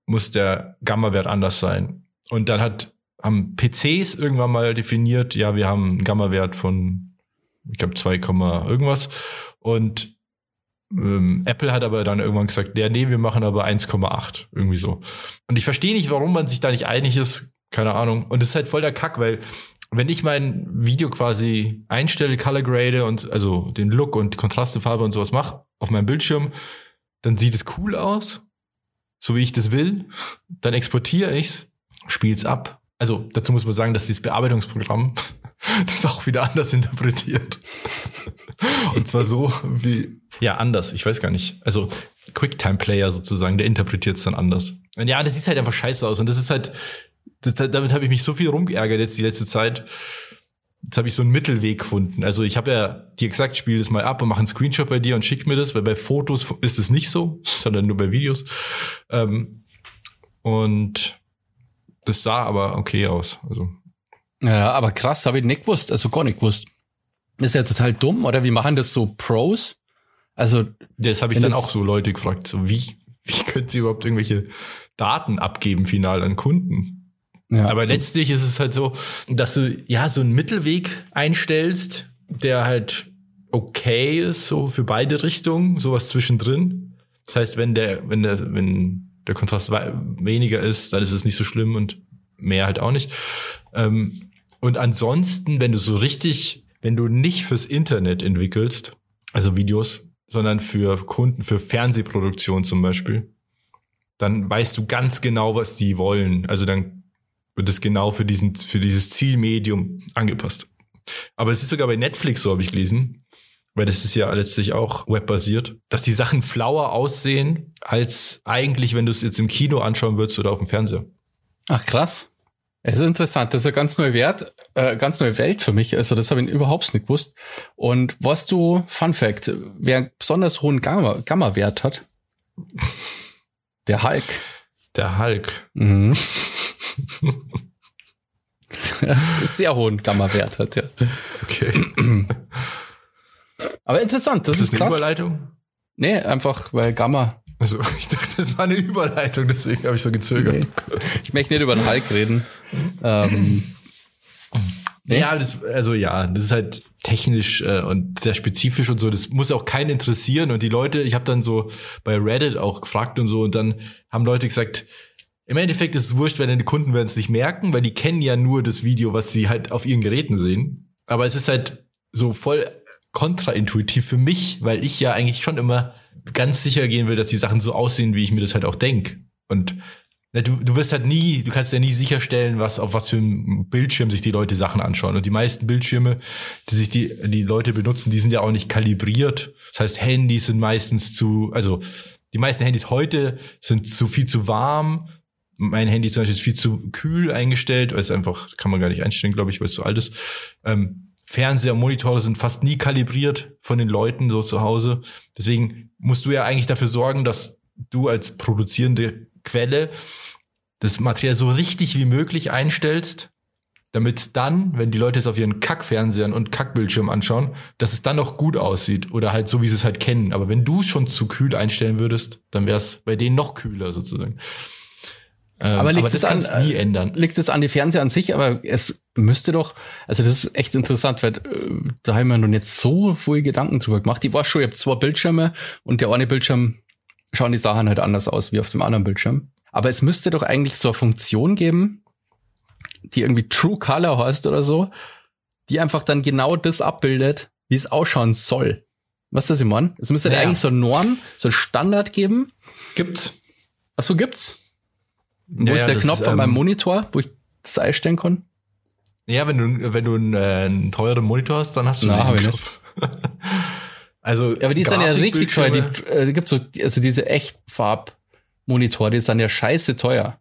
muss der Gamma-Wert anders sein. Und dann hat haben PCs irgendwann mal definiert, ja, wir haben einen Gamma-Wert von ich glaube 2, irgendwas und ähm, Apple hat aber dann irgendwann gesagt, ja, nee, wir machen aber 1,8 irgendwie so. Und ich verstehe nicht, warum man sich da nicht einig ist, keine Ahnung. Und das ist halt voll der Kack, weil wenn ich mein Video quasi einstelle, color grade und also den Look und Kontraste, Farbe und sowas mache auf meinem Bildschirm, dann sieht es cool aus, so wie ich das will. Dann exportiere ich's, spiel's ab. Also dazu muss man sagen, dass dieses Bearbeitungsprogramm das auch wieder anders interpretiert. und zwar so wie ja anders. Ich weiß gar nicht. Also Quicktime Player sozusagen, der interpretiert es dann anders. Und ja, das sieht halt einfach scheiße aus und das ist halt das, damit habe ich mich so viel rumgeärgert jetzt die letzte Zeit. Jetzt habe ich so einen Mittelweg gefunden. Also ich habe ja dir gesagt, spiel das mal ab und mach einen Screenshot bei dir und schick mir das, weil bei Fotos ist es nicht so, sondern nur bei Videos. Ähm, und das sah aber okay aus. Also. Ja, aber krass, habe ich nicht gewusst, also gar nicht gewusst. Das ist ja total dumm, oder? Wie machen das so Pros? Also. Das habe ich dann auch so Leute gefragt. So, wie, wie können sie überhaupt irgendwelche Daten abgeben, final an Kunden? Ja. Aber letztlich ist es halt so, dass du ja so einen Mittelweg einstellst, der halt okay ist, so für beide Richtungen, sowas zwischendrin. Das heißt, wenn der, wenn der, wenn der Kontrast weniger ist, dann ist es nicht so schlimm und mehr halt auch nicht. Ähm, und ansonsten, wenn du so richtig, wenn du nicht fürs Internet entwickelst, also Videos, sondern für Kunden, für Fernsehproduktion zum Beispiel, dann weißt du ganz genau, was die wollen. Also dann wird es genau für diesen, für dieses Zielmedium angepasst. Aber es ist sogar bei Netflix, so habe ich gelesen, weil das ist ja letztlich auch webbasiert, dass die Sachen flauer aussehen, als eigentlich, wenn du es jetzt im Kino anschauen würdest oder auf dem Fernseher. Ach, krass. Es ist interessant, das ist eine ganz neue Wert, äh, ganz neue Welt für mich. Also das habe ich überhaupt nicht gewusst. Und was du, Fun Fact, wer einen besonders hohen Gamma-Wert Gamma hat, der Hulk. Der Hulk. Mhm. Sehr hohen Gamma-Wert hat, ja. Okay. Aber interessant, das ist, das ist eine krass. Überleitung? Nee, einfach, weil Gamma. Also, ich dachte, das war eine Überleitung, deswegen habe ich so gezögert. Nee. Ich möchte nicht über den Hulk reden. ähm, nee. Ja, das, also ja, das ist halt technisch äh, und sehr spezifisch und so. Das muss auch keinen interessieren. Und die Leute, ich habe dann so bei Reddit auch gefragt und so, und dann haben Leute gesagt, im Endeffekt ist es wurscht, wenn die Kunden werden es nicht merken, weil die kennen ja nur das Video, was sie halt auf ihren Geräten sehen. Aber es ist halt so voll kontraintuitiv für mich, weil ich ja eigentlich schon immer ganz sicher gehen will, dass die Sachen so aussehen, wie ich mir das halt auch denk. Und na, du, du wirst halt nie, du kannst ja nie sicherstellen, was auf was für einem Bildschirm sich die Leute Sachen anschauen. Und die meisten Bildschirme, die sich die, die Leute benutzen, die sind ja auch nicht kalibriert. Das heißt, Handys sind meistens zu, also die meisten Handys heute sind zu viel zu warm mein Handy zum Beispiel ist viel zu kühl eingestellt, weil es einfach, kann man gar nicht einstellen, glaube ich, weil es so alt ist. Ähm, Fernseher und Monitore sind fast nie kalibriert von den Leuten so zu Hause. Deswegen musst du ja eigentlich dafür sorgen, dass du als produzierende Quelle das Material so richtig wie möglich einstellst, damit dann, wenn die Leute es auf ihren Kackfernsehern und Kackbildschirm anschauen, dass es dann noch gut aussieht oder halt so, wie sie es halt kennen. Aber wenn du es schon zu kühl einstellen würdest, dann wäre es bei denen noch kühler sozusagen. Ähm, aber liegt aber das es an, nie ändern. Liegt es an die Fernseher an sich, aber es müsste doch, also das ist echt interessant, weil äh, da haben wir nun jetzt so viel Gedanken drüber gemacht. Ich war schon, ich habe zwei Bildschirme und der eine Bildschirm schauen die Sachen halt anders aus wie auf dem anderen Bildschirm. Aber es müsste doch eigentlich so eine Funktion geben, die irgendwie True Color heißt oder so, die einfach dann genau das abbildet, wie es ausschauen soll. Was ist das, Simon? Es müsste naja. eigentlich so eine Norm, so ein Standard geben. Gibt's. Ach so, gibt's. Wo ja, ist der Knopf ist, an meinem ähm, Monitor, wo ich das einstellen kann? Ja, wenn du, wenn du einen, äh, einen teuren Monitor hast, dann hast du Na, diesen Knopf. also, ja, aber die sind ja richtig teuer. Die, äh, gibt so, also diese echt Farbmonitore, die sind ja scheiße teuer.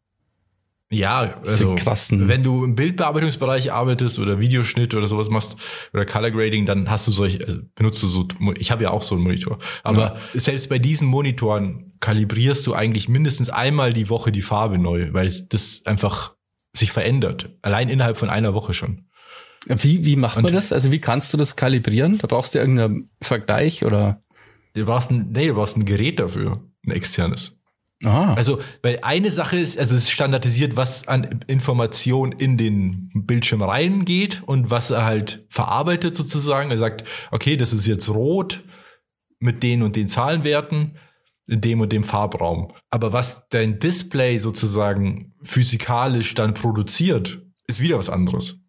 Ja, also krassen. wenn du im Bildbearbeitungsbereich arbeitest oder Videoschnitt oder sowas machst oder Color Grading, dann hast du solch, äh, benutzt du so, ich habe ja auch so einen Monitor. Aber ja. selbst bei diesen Monitoren kalibrierst du eigentlich mindestens einmal die Woche die Farbe neu, weil das einfach sich verändert. Allein innerhalb von einer Woche schon. Wie, wie macht man das? Also wie kannst du das kalibrieren? Da brauchst du irgendeinen Vergleich oder? Du brauchst ein, nee, du brauchst ein Gerät dafür, ein externes. Ah. Also, weil eine Sache ist, also es ist standardisiert, was an Information in den Bildschirm reingeht und was er halt verarbeitet sozusagen. Er sagt, okay, das ist jetzt rot mit den und den Zahlenwerten in dem und dem Farbraum. Aber was dein Display sozusagen physikalisch dann produziert, ist wieder was anderes.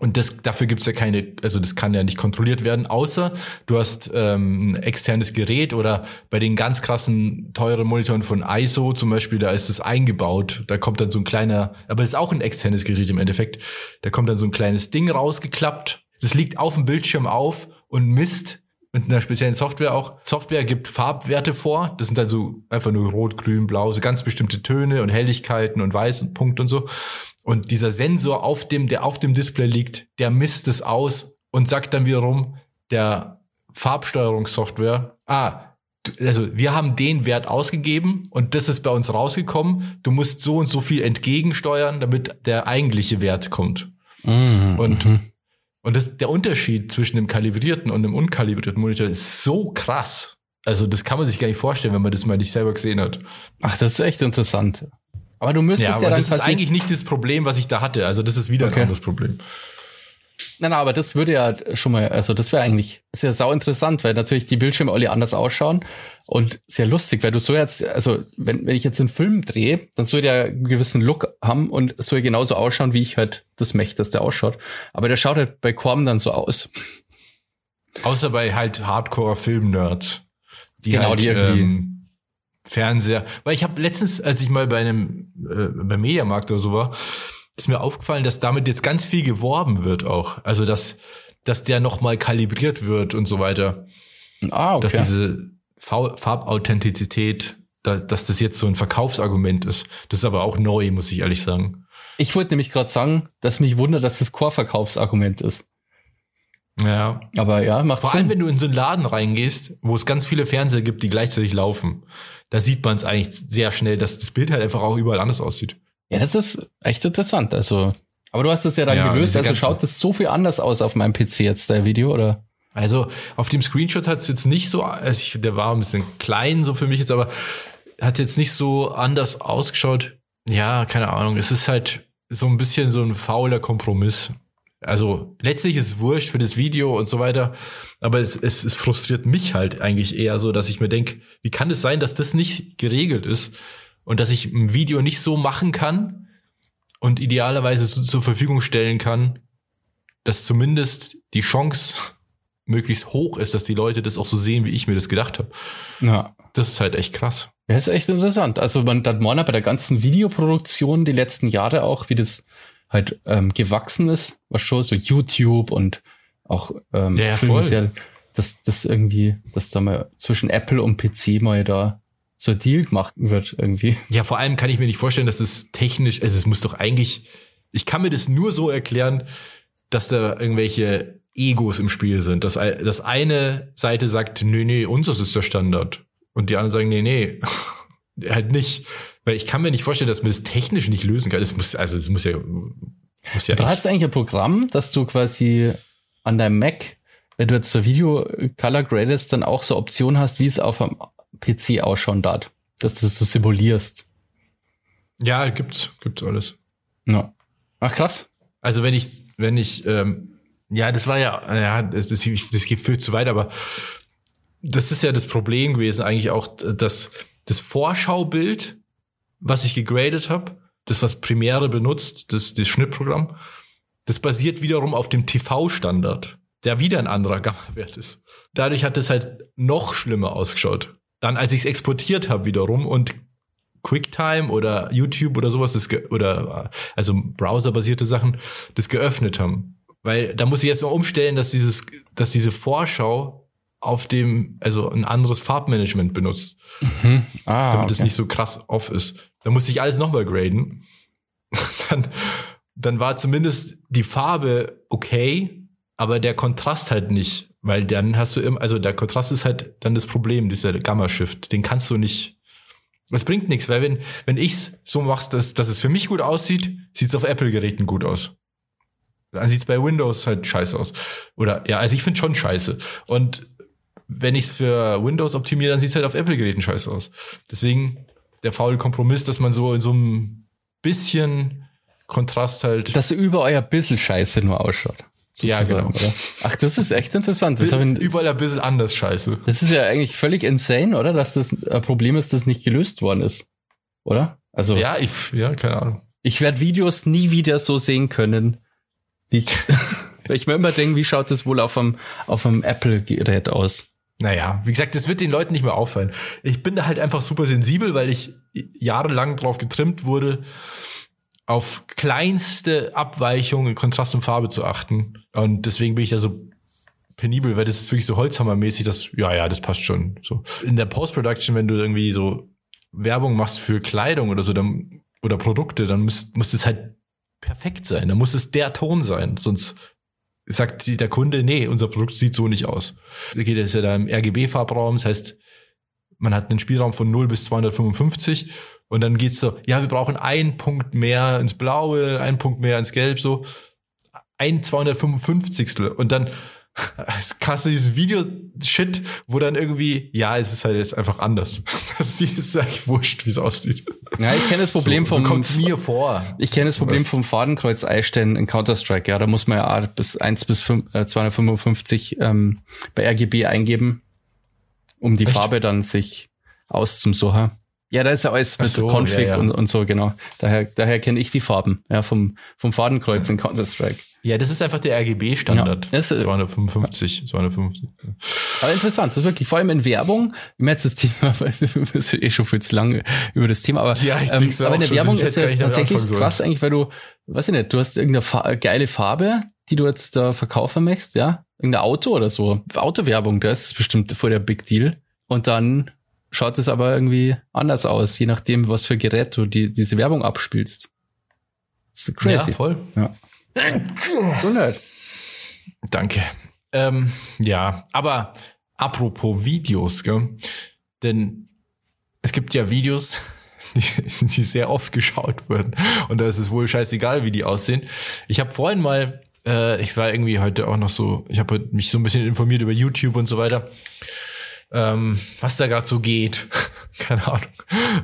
Und das, dafür gibt's ja keine, also das kann ja nicht kontrolliert werden, außer du hast ähm, ein externes Gerät oder bei den ganz krassen teuren Monitoren von ISO zum Beispiel, da ist es eingebaut, da kommt dann so ein kleiner, aber das ist auch ein externes Gerät im Endeffekt, da kommt dann so ein kleines Ding rausgeklappt, das liegt auf dem Bildschirm auf und misst mit einer speziellen Software auch. Software gibt Farbwerte vor. Das sind also einfach nur rot, grün, blau, so ganz bestimmte Töne und Helligkeiten und weiß und Punkt und so. Und dieser Sensor auf dem, der auf dem Display liegt, der misst es aus und sagt dann wiederum der Farbsteuerungssoftware, ah, also wir haben den Wert ausgegeben und das ist bei uns rausgekommen. Du musst so und so viel entgegensteuern, damit der eigentliche Wert kommt. Mhm. Und mhm. Und das, der Unterschied zwischen dem kalibrierten und dem unkalibrierten Monitor ist so krass. Also das kann man sich gar nicht vorstellen, wenn man das mal nicht selber gesehen hat. Ach, das ist echt interessant. Aber du müsstest ja, aber ja dann das ist eigentlich nicht das Problem, was ich da hatte. Also das ist wieder okay. ein anderes Problem. Nein, nein, aber das würde ja schon mal, also das wäre eigentlich sehr sau interessant, weil natürlich die Bildschirme alle anders ausschauen und sehr lustig, weil du so jetzt, also wenn, wenn ich jetzt einen Film drehe, dann soll der einen gewissen Look haben und soll genauso ausschauen, wie ich halt das möchte, dass der ausschaut. Aber der schaut halt bei Korm dann so aus. Außer bei halt Hardcore-Film-Nerds. Die genau, halt, die irgendwie ähm, Fernseher. Weil ich habe letztens, als ich mal bei einem äh, beim Mediamarkt oder so war, ist mir aufgefallen, dass damit jetzt ganz viel geworben wird auch. Also dass, dass der nochmal kalibriert wird und so weiter. Ah, okay. Dass diese Farbauthentizität, dass das jetzt so ein Verkaufsargument ist. Das ist aber auch neu, muss ich ehrlich sagen. Ich wollte nämlich gerade sagen, dass mich wundert, dass das Core-Verkaufsargument ist. Ja. Aber ja, macht Vor Sinn. allem, wenn du in so einen Laden reingehst, wo es ganz viele Fernseher gibt, die gleichzeitig laufen, da sieht man es eigentlich sehr schnell, dass das Bild halt einfach auch überall anders aussieht. Ja, das ist echt interessant. Also, aber du hast das ja dann ja, gelöst. Also schaut das so viel anders aus auf meinem PC jetzt, der Video, oder? Also auf dem Screenshot hat es jetzt nicht so, also ich, der war ein bisschen klein so für mich jetzt, aber hat jetzt nicht so anders ausgeschaut. Ja, keine Ahnung. Es ist halt so ein bisschen so ein fauler Kompromiss. Also letztlich ist es wurscht für das Video und so weiter, aber es, es, es frustriert mich halt eigentlich eher so, dass ich mir denke, wie kann es sein, dass das nicht geregelt ist? Und dass ich ein Video nicht so machen kann und idealerweise so zur Verfügung stellen kann, dass zumindest die Chance möglichst hoch ist, dass die Leute das auch so sehen, wie ich mir das gedacht habe. Ja. Das ist halt echt krass. Ja, ist echt interessant. Also man hat man bei der ganzen Videoproduktion die letzten Jahre auch, wie das halt ähm, gewachsen ist, was schon so YouTube und auch ähm, ja, ja, sehr, dass das irgendwie, dass da mal zwischen Apple und PC mal da so Deal gemacht wird irgendwie. Ja, vor allem kann ich mir nicht vorstellen, dass es technisch, also es muss doch eigentlich, ich kann mir das nur so erklären, dass da irgendwelche Egos im Spiel sind. Dass, dass eine Seite sagt, nee, nee, unseres ist der Standard. Und die anderen sagen, nee, nee, halt nicht. Weil ich kann mir nicht vorstellen, dass man das technisch nicht lösen kann. Es muss, also es muss ja, muss ja. Du hast eigentlich ein Programm, dass du quasi an deinem Mac, wenn du jetzt so Video Color gradest, dann auch so Optionen hast, wie es auf einem PC ausschauen darf, dass du das so simulierst. Ja, gibt's, gibt's alles. Ja. Ach krass. Also wenn ich, wenn ich, ähm, ja, das war ja, ja, das, das, das geht viel zu weit, aber das ist ja das Problem gewesen, eigentlich auch, dass das Vorschaubild, was ich gegradet habe, das, was Premiere benutzt, das, das Schnittprogramm, das basiert wiederum auf dem TV-Standard, der wieder ein anderer Gamma-Wert ist. Dadurch hat es halt noch schlimmer ausgeschaut dann, als ich es exportiert habe wiederum und QuickTime oder YouTube oder sowas, das oder also browserbasierte Sachen, das geöffnet haben. Weil da muss ich jetzt mal umstellen, dass dieses, dass diese Vorschau auf dem, also ein anderes Farbmanagement benutzt. Mhm. Ah, damit es nicht so krass off ist. Da muss ich alles nochmal graden. dann, dann war zumindest die Farbe okay, aber der Kontrast halt nicht. Weil dann hast du immer, also der Kontrast ist halt dann das Problem, dieser Gamma-Shift. Den kannst du nicht. Das bringt nichts, weil wenn, wenn ich's so machst, dass, dass es für mich gut aussieht, sieht's auf Apple-Geräten gut aus. Dann sieht's bei Windows halt scheiße aus. Oder ja, also ich finde schon scheiße. Und wenn ich's für Windows optimiere, dann sieht's halt auf Apple-Geräten scheiße aus. Deswegen der faule Kompromiss, dass man so in so einem bisschen Kontrast halt. Dass über euer bisschen scheiße nur ausschaut. Ja, genau. Oder? Ach, das ist echt interessant. Das ich, Überall ein bisschen anders scheiße. Das ist ja eigentlich völlig insane, oder? Dass das ein Problem ist, das nicht gelöst worden ist. Oder? Also. Ja, ich, ja, keine Ahnung. Ich werde Videos nie wieder so sehen können. Ich, ich mir immer denke, wie schaut das wohl auf einem, auf einem Apple-Gerät aus? Naja, wie gesagt, das wird den Leuten nicht mehr auffallen. Ich bin da halt einfach super sensibel, weil ich jahrelang drauf getrimmt wurde, auf kleinste Abweichungen, Kontrast und Farbe zu achten. Und deswegen bin ich da so penibel, weil das ist wirklich so Holzhammermäßig, dass, ja, ja, das passt schon. So. In der Post-Production, wenn du irgendwie so Werbung machst für Kleidung oder so, dann, oder Produkte, dann muss, muss das halt perfekt sein. Dann muss es der Ton sein. Sonst sagt der Kunde, nee, unser Produkt sieht so nicht aus. Da geht es ja da im RGB-Farbraum, das heißt, man hat einen Spielraum von 0 bis 255 und dann geht's so, ja, wir brauchen einen Punkt mehr ins Blaue, einen Punkt mehr ins Gelb, so ein 255. Und dann hast du dieses Video-Shit, wo dann irgendwie, ja, es ist halt jetzt einfach anders. Das ist eigentlich wurscht, wie es aussieht. Ja, ich kenne das Problem so, vom. So kommt mir vor. Ich kenne das Problem Was? vom Fadenkreuz einstellen in Counter-Strike. Ja, da muss man ja bis 1 bis 5, äh, 255 ähm, bei RGB eingeben, um die Echt? Farbe dann sich auszusuchen. Ja, da ist ja alles mit so, Config ja, ja. Und, und so, genau. Daher, daher kenne ich die Farben, ja, vom, vom Fadenkreuz in Counter-Strike. Ja, das ist einfach der RGB-Standard. Ja, 255, 255. Aber interessant, das ist wirklich, vor allem in Werbung, ich meine jetzt das Thema, wir sind eh schon viel zu lange über das Thema, aber, ja, ich ähm, aber in der Werbung ist ja tatsächlich krass eigentlich, weil du, weiß ich nicht, du hast irgendeine Fa geile Farbe, die du jetzt da verkaufen möchtest, ja, irgendein Auto oder so, Autowerbung, das ist bestimmt vor der Big Deal. Und dann schaut es aber irgendwie anders aus, je nachdem, was für Gerät du die, diese Werbung abspielst. Das ist crazy. Ja, voll. Ja. Gesundheit. Danke. Ähm, ja, aber apropos Videos, gell? denn es gibt ja Videos, die, die sehr oft geschaut wurden und da ist es wohl scheißegal, wie die aussehen. Ich habe vorhin mal, äh, ich war irgendwie heute auch noch so, ich habe mich so ein bisschen informiert über YouTube und so weiter ähm, was da gerade so geht. Keine Ahnung,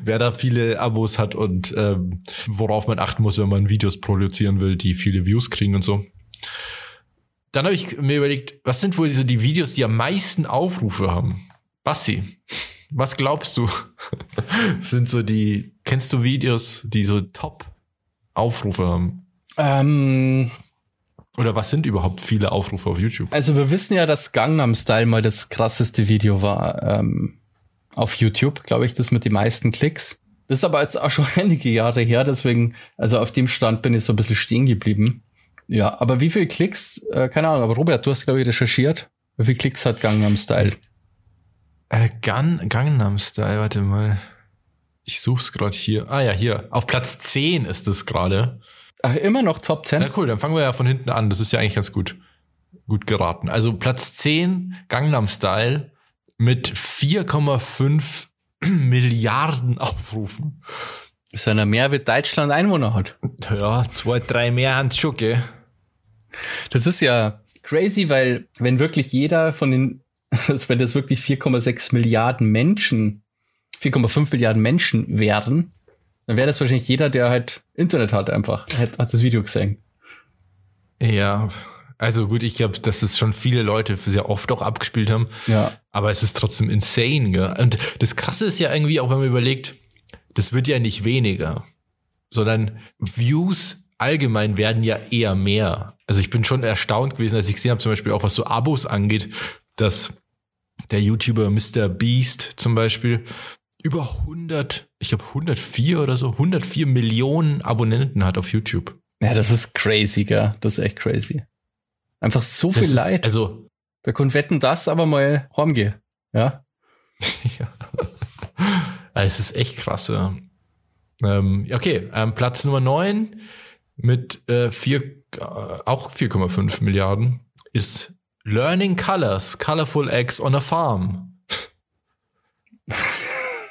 wer da viele Abos hat und ähm, worauf man achten muss, wenn man Videos produzieren will, die viele Views kriegen und so. Dann habe ich mir überlegt, was sind wohl so die Videos, die am meisten Aufrufe haben? Bassi, was glaubst du? sind so die, kennst du Videos, die so top Aufrufe haben? Ähm, oder was sind überhaupt viele Aufrufe auf YouTube? Also wir wissen ja, dass Gangnam Style mal das krasseste Video war ähm, auf YouTube, glaube ich, das mit den meisten Klicks. Das ist aber jetzt auch schon einige Jahre her, deswegen, also auf dem Stand bin ich so ein bisschen stehen geblieben. Ja, aber wie viele Klicks, äh, keine Ahnung, aber Robert, du hast, glaube ich, recherchiert. Wie viele Klicks hat Gangnam Style? Äh, Gan Gangnam Style, warte mal. Ich such's gerade hier. Ah ja, hier. Auf Platz 10 ist es gerade. Ach, immer noch Top 10? Ja, cool, dann fangen wir ja von hinten an. Das ist ja eigentlich ganz gut, gut geraten. Also Platz 10, Gangnam Style mit 4,5 Milliarden Aufrufen. Das ist einer mehr, wie Deutschland Einwohner hat. Ja, zwei, drei mehr an gell? Das ist ja crazy, weil wenn wirklich jeder von den, also wenn das wirklich 4,6 Milliarden Menschen, 4,5 Milliarden Menschen wären, dann wäre das wahrscheinlich jeder, der halt Internet hat, einfach, hat, hat das Video gesehen. Ja, also gut, ich glaube, dass es schon viele Leute sehr oft auch abgespielt haben. Ja. Aber es ist trotzdem insane, gell? Und das Krasse ist ja irgendwie, auch wenn man überlegt, das wird ja nicht weniger, sondern Views allgemein werden ja eher mehr. Also ich bin schon erstaunt gewesen, als ich gesehen habe, zum Beispiel auch was so Abos angeht, dass der YouTuber Mr. Beast zum Beispiel über 100, ich glaube 104 oder so, 104 Millionen Abonnenten hat auf YouTube. Ja, das ist crazy, gell? Das ist echt crazy. Einfach so viel das Leid. Ist, also. Da können wetten das aber mal heimgehen. Ja. ja. Es ist echt krass, ja. Ähm, okay, ähm, Platz Nummer 9 mit äh, vier, äh, auch 4,5 Milliarden ist Learning Colors, Colorful Eggs on a Farm.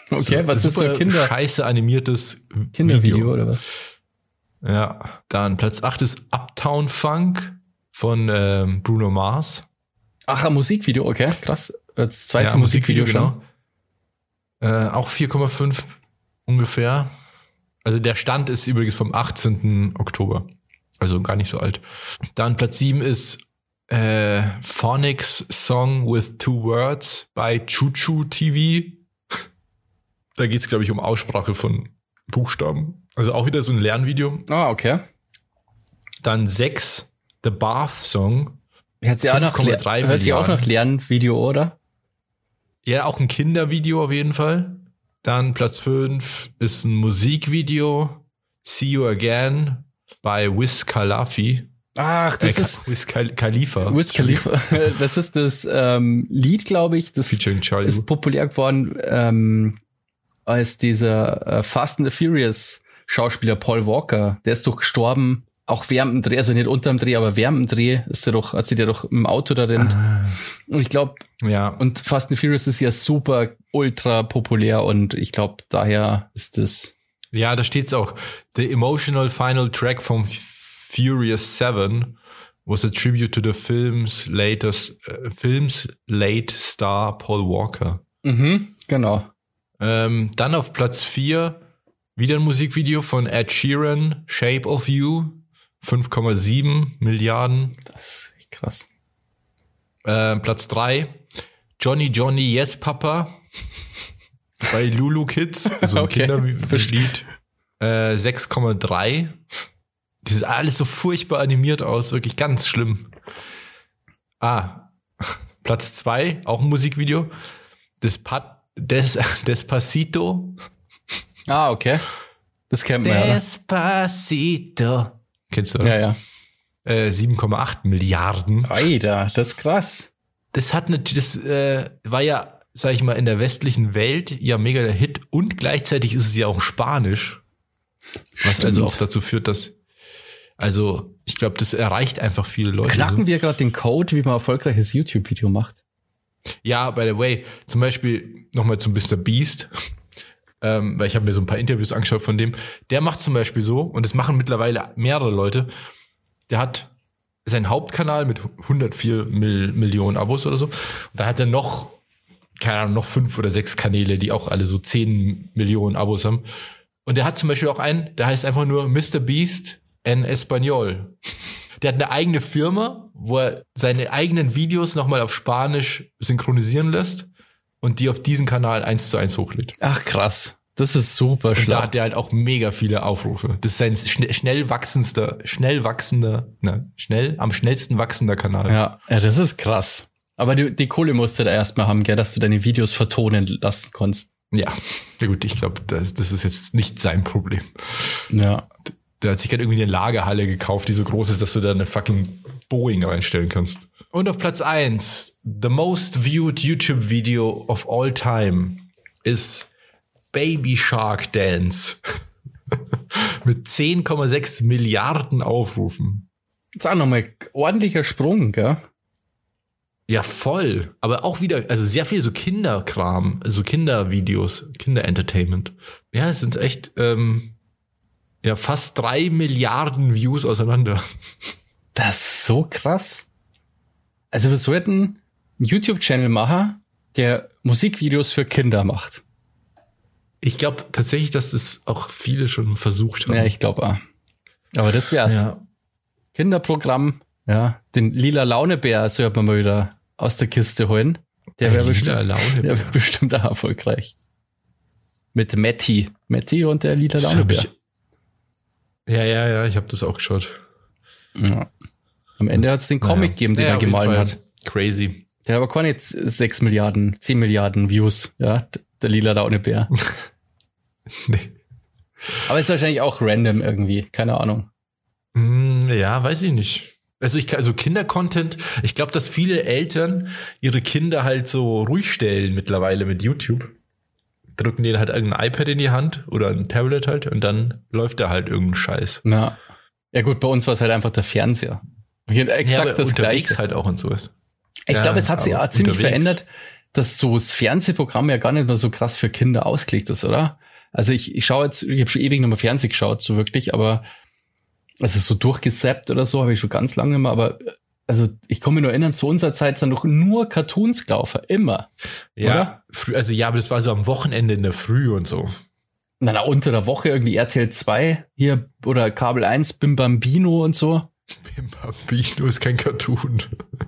Okay, So, was ist super so Kinder scheiße animiertes Kindervideo Video. oder was? Ja, dann Platz 8 ist Uptown Funk von ähm, Bruno Mars. Ach, ein Musikvideo, okay, krass. Das zweite Ja, Musikvideo, schon. Äh, auch 4,5 ungefähr. Also der Stand ist übrigens vom 18. Oktober. Also gar nicht so alt. Dann Platz 7 ist äh, Phonics Song with Two Words bei Chuchu TV. Da geht's es, glaube ich, um Aussprache von Buchstaben. Also auch wieder so ein Lernvideo. Ah, okay. Dann 6 The Bath Song. Hört sich auch nach, 5,3 Ler- hört sich auch nach Lernvideo, oder? Ja, auch ein Kindervideo auf jeden Fall. Dann Platz 5 ist ein Musikvideo. See You Again bei Wiz Khalifi. Ach, das Äh, ist Wiz Khal- Khalifa. Wiz Khalifa. Das ist das ähm, Lied, glaube ich. Das ist populär geworden, ähm, als dieser äh, Fast and the Furious Schauspieler Paul Walker. Der ist doch gestorben, auch während dem Dreh, also nicht unter dem Dreh, aber während dem Dreh ist er doch, hat sie der doch im Auto darin. Ah, Und ich glaube, ja, und Fast and Furious ist ja super ultra populär und ich glaube, daher ist das. ja, da steht's auch. The emotional final track from Furious 7 was a tribute to the film's latest uh, film's late star Paul Walker. Mhm, genau. Ähm, dann auf Platz 4 wieder ein Musikvideo von Ed Sheeran, Shape of You, 5,7 Milliarden. Das ist krass. Äh, Platz 3 Johnny Johnny Yes Papa bei Lulu Kids, so ein Okay, Kinderlied. Äh, 6,3. Das ist alles so furchtbar animiert aus, wirklich ganz schlimm. Ah, Platz 2 auch ein Musikvideo. Das Pat Des Despacito. Ah, okay. Das kennt man ja. Despacito. Kennst du? Ja, ja. Äh, 7,8 Milliarden. Alter, das ist krass. Das hat natürlich, das äh, war ja, sag ich mal, in der westlichen Welt ja mega der Hit und gleichzeitig ist es ja auch Spanisch. Was Stimmt. also auch dazu führt, dass, also ich glaube, das erreicht einfach viele Leute. Knacken so. wir gerade den Code, wie man erfolgreiches YouTube-Video macht? Ja, by the way, zum Beispiel nochmal zum Mr. Beast, ähm, weil ich habe mir so ein paar Interviews angeschaut von dem. Der macht zum Beispiel so, und das machen mittlerweile mehrere Leute, der hat seinen Hauptkanal mit 104 Mil Millionen Abos oder so. Und dann hat er noch, keine Ahnung, noch fünf oder sechs Kanäle, die auch alle so 10 Millionen Abos haben. Und der hat zum Beispiel auch einen, der heißt einfach nur Mr. Beast en Español. Der hat eine eigene Firma, wo er seine eigenen Videos nochmal auf Spanisch synchronisieren lässt und die auf diesen Kanal eins zu eins hochlädt. Ach, krass. Das ist super Und da schlau. hat der halt auch mega viele Aufrufe. Das ist sein schn schnell wachsendster, schnell wachsender, ne, schnell, am schnellsten wachsender Kanal. Ja, ja, das ist krass. Aber die, die Kohle musst du da erstmal haben, gell, dass du deine Videos vertonen lassen kannst. Ja, ja gut, ich glaube, das, das ist jetzt nicht sein Problem. Ja. Der hat sich gerade irgendwie eine Lagerhalle gekauft, die so groß ist, dass du da eine fucking Boeing reinstellen kannst. Und auf Platz eins the most viewed YouTube Video of all time ist Baby Shark Dance. Mit 10,6 Milliarden Aufrufen. Jetzt auch nochmal ordentlicher Sprung, gell? Ja, voll. Aber auch wieder, also sehr viel so Kinderkram, so Kindervideos, Kinderentertainment. Ja, es sind echt, ähm, ja, fast drei Milliarden Views auseinander. Das ist so krass. Also wir sollten einen YouTube-Channel machen, der Musikvideos für Kinder macht. Ich glaube tatsächlich, dass das auch viele schon versucht haben. Ja, ich glaube auch. Aber das wär's. ja. Kinderprogramm, ja. Den lila Launebär sollte man mal wieder aus der Kiste holen. Der wäre bestimmt, der wär bestimmt auch erfolgreich. Mit Matti. Matti und der lila Launebär. ich, ja, ja, ja, ich habe das auch geschaut. Ja. Am Ende hat's den Comic Naja. gegeben, den Ja, er gemahlen hat. Crazy. Der hat aber keine 6 Milliarden, 10 Milliarden Views, ja, der lila Launebär. Nee. aber ist wahrscheinlich auch random irgendwie, keine Ahnung. Hm, Ja, weiß ich nicht. Also ich also Kinder-Content, ich glaube, dass viele Eltern ihre Kinder halt so ruhig stellen mittlerweile mit YouTube. drücken denen halt irgendein iPad in die Hand oder ein Tablet halt und dann läuft da halt irgendein Scheiß. Na. Ja gut, bei uns war es halt einfach der Fernseher. Exakt ja, das gleiche. halt auch und sowas. Ich Ja, glaube, es hat sich auch ziemlich unterwegs. verändert, dass so das Fernsehprogramm ja gar nicht mehr so krass für Kinder ausgelegt ist, oder? Also ich, ich schaue jetzt, ich habe schon ewig nicht mehr Fernsehen geschaut, so wirklich, aber also so durchgesappt oder so habe ich schon ganz lange nicht mehr, aber also ich komme mich nur erinnern, zu unserer Zeit sind doch nur Cartoons gelaufen, immer. Ja, Oder? also ja, aber das war so am Wochenende in der Früh und so. Na, na, unter der Woche irgendwie RTL 2 hier oder Kabel 1, Bim Bambino und so. Bim Bambino ist kein Cartoon.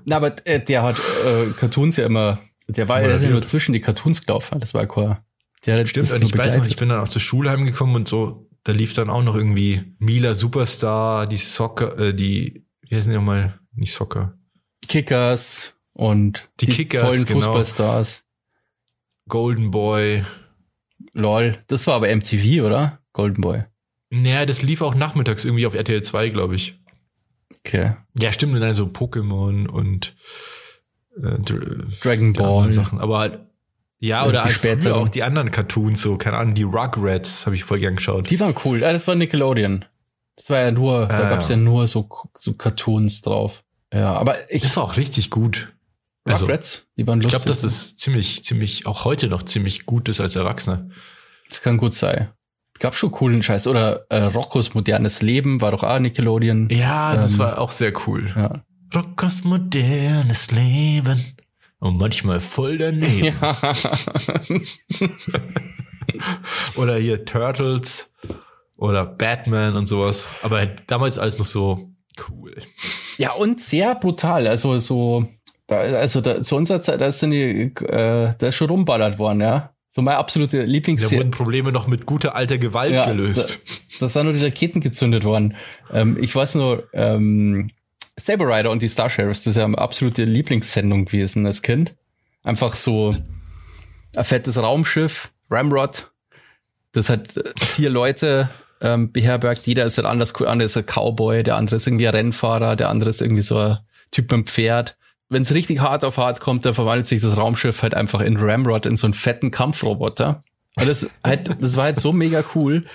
Na, aber äh, der hat äh, Cartoons ja immer, der war ja ja nur zwischen die Cartoons gelaufen, das war ja kein, der hat Stimmt, das und ich weiß noch, ich bin dann aus der Schule heimgekommen und so, da lief dann auch noch irgendwie Mila Superstar, die Soccer, äh, die, wie heißen die nochmal? Nicht Soccer. Kickers und Die Kickers, tollen genau. Fußballstars. Golden Boy. Lol, das war aber MTV, oder? Golden Boy. Naja, das lief auch nachmittags irgendwie auf RTL 2, glaube ich. Okay. Ja, stimmt, und dann so Pokémon und äh, Dr- Dragon Ball. Sachen. Aber halt, ja, oder halt später. auch die anderen Cartoons, so, keine Ahnung, die Rugrats habe ich voll gern geschaut. Die waren cool. Ah, das war Nickelodeon. Das war ja nur, da Ah, gab's ja. ja nur so, so Cartoons drauf. Ja, aber ich, das war auch richtig gut. Also, Rugrats, die waren ich lustig. glaube, dass das ziemlich, ziemlich, auch heute noch ziemlich gut ist als Erwachsener. Das kann gut sein. Gab schon coolen Scheiß. Oder äh, Roccos modernes Leben war doch auch Nickelodeon. Ja, das Ähm, war auch sehr cool. Ja. Rockers modernes Leben. Und manchmal voll daneben. Oder hier Turtles oder Batman und sowas. Aber damals alles noch so cool. Ja, und sehr brutal. Also so, da, also da, zu unserer Zeit, da ist dann die, äh, da ist schon rumballert worden, ja. So meine absolute Da Lieblingsserie. wurden Probleme noch mit guter alter Gewalt Ja, gelöst. Da sind nur die Raketen gezündet worden. Ähm, ich weiß nur, ähm, Saber Rider und die Star Sheriffs, das ist ja meine absolute Lieblingssendung gewesen als Kind. Einfach so ein fettes Raumschiff, Ramrod, das hat äh, vier Leute ähm, beherbergt. Jeder ist halt anders cool. Der andere ist ein Cowboy, der andere ist irgendwie ein Rennfahrer, der andere ist irgendwie so ein Typ mit einem Pferd. Wenn es richtig hart auf hart kommt, dann verwandelt sich das Raumschiff halt einfach in Ramrod, in so einen fetten Kampfroboter. Und das, halt, das war halt so mega cool.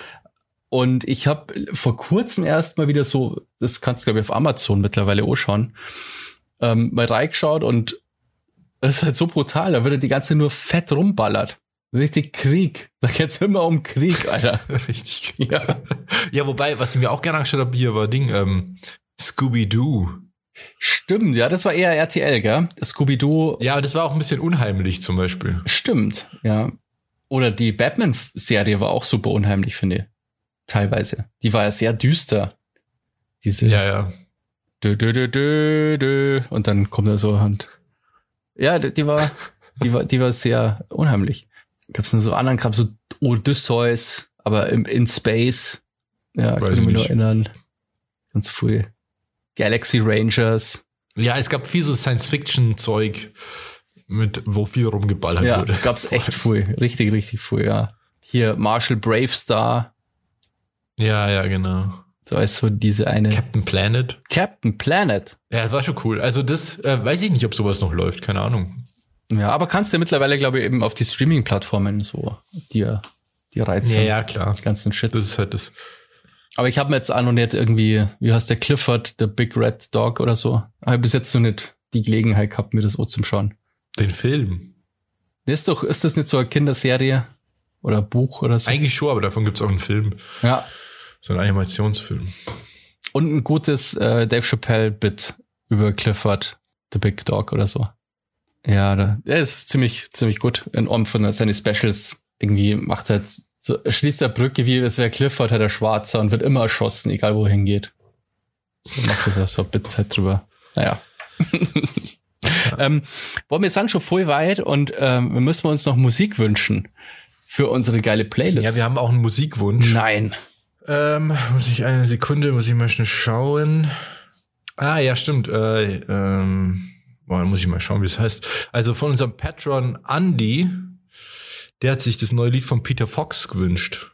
Und ich habe vor kurzem erst mal wieder so, das kannst du glaube ich auf Amazon mittlerweile auch schauen, ähm, mal reingeschaut und das ist halt so brutal. Da wird die ganze nur fett rumballert. Richtig Krieg. Da geht's immer um Krieg, Alter. Richtig. Ja. Ja, wobei, was ich mir auch gerne angeschaut habe, hier war Ding, ähm, Scooby-Doo. Stimmt, ja, das war eher RTL, gell? Scooby-Doo. Ja, das war auch ein bisschen unheimlich zum Beispiel. Stimmt, ja. Oder die Batman-Serie war auch super unheimlich, finde ich. Teilweise. Die war ja sehr düster. Diese Ja, ja. dö, dö, dö, dö, dö. und dann kommt er so und ja, die, die war, die war, die war sehr unheimlich. Gab's nur so anderen Kram, so Odysseus, aber im, in Space. Ja, Weiß kann ich ich mich nur erinnern. Ganz früh. Galaxy Rangers. Ja, es gab viel so Science-Fiction-Zeug, mit, wo viel rumgeballert Ja, wurde. gab's echt früh. Richtig, richtig früh, ja. Hier Marshall Bravestar. Ja, ja, genau. So ist so diese eine. Captain Planet. Captain Planet. Ja, das war schon cool. Also das äh, weiß ich nicht, ob sowas noch läuft, keine Ahnung. Ja, aber kannst du mittlerweile, glaube ich, eben auf die Streaming-Plattformen so dir, die reizen. Ja, ja, klar. Die ganzen Shit. Das ist halt das. Aber ich habe mir jetzt auch noch nicht irgendwie, wie heißt der Clifford, der Big Red Dog oder so. Habe bis jetzt noch nicht die Gelegenheit gehabt, mir das auch zum Schauen. Den Film. Ist doch, ist das nicht so eine Kinderserie oder Buch oder so? Eigentlich schon, aber davon gibt's auch einen Film. Ja. So ein Animationsfilm. Und ein gutes äh, Dave Chappelle-Bit über Clifford, the Big Dog oder so. Ja, da, der ist ziemlich, ziemlich gut. In Orm von seine Specials irgendwie macht halt so, schließt der Brücke wie, es wäre Clifford, halt der Schwarzer und wird immer erschossen, egal wo er hingeht. So macht er so ein Bit halt drüber. Naja. ähm, boah, wir sind schon voll weit und ähm, wir müssen uns noch Musik wünschen für unsere geile Playlist. Ja, wir haben auch einen Musikwunsch. Nein. Ähm, muss ich eine Sekunde, muss ich mal schnell schauen. Ah, ja, stimmt. Äh, ähm, boah, muss ich mal schauen, wie es heißt. Also von unserem Patron Andy, der hat sich das neue Lied von Peter Fox gewünscht.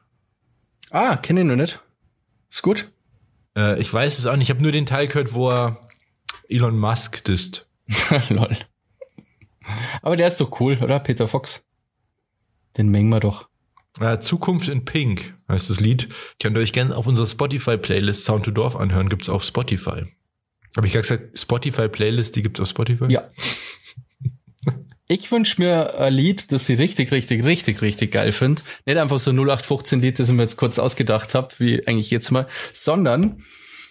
Ah, kenne ich noch nicht. Ist gut. Äh, ich weiß es auch nicht. Ich habe nur den Teil gehört, wo er Elon Musk disst. Lol. Aber der ist doch cool, oder? Peter Fox. Den mengen wir doch. Äh, Zukunft in Pink heißt das Lied. Könnt ihr euch gerne auf unserer Spotify-Playlist Sound to Dorf anhören. Gibt's auf Spotify. Habe ich gerade gesagt, Spotify-Playlist, die gibt's auf Spotify? Ja. Ich wünsch mir ein Lied, das ich richtig, richtig, richtig, richtig geil finde. Nicht einfach so 0815 Lied, das ich mir jetzt kurz ausgedacht habe, wie eigentlich jetzt mal, sondern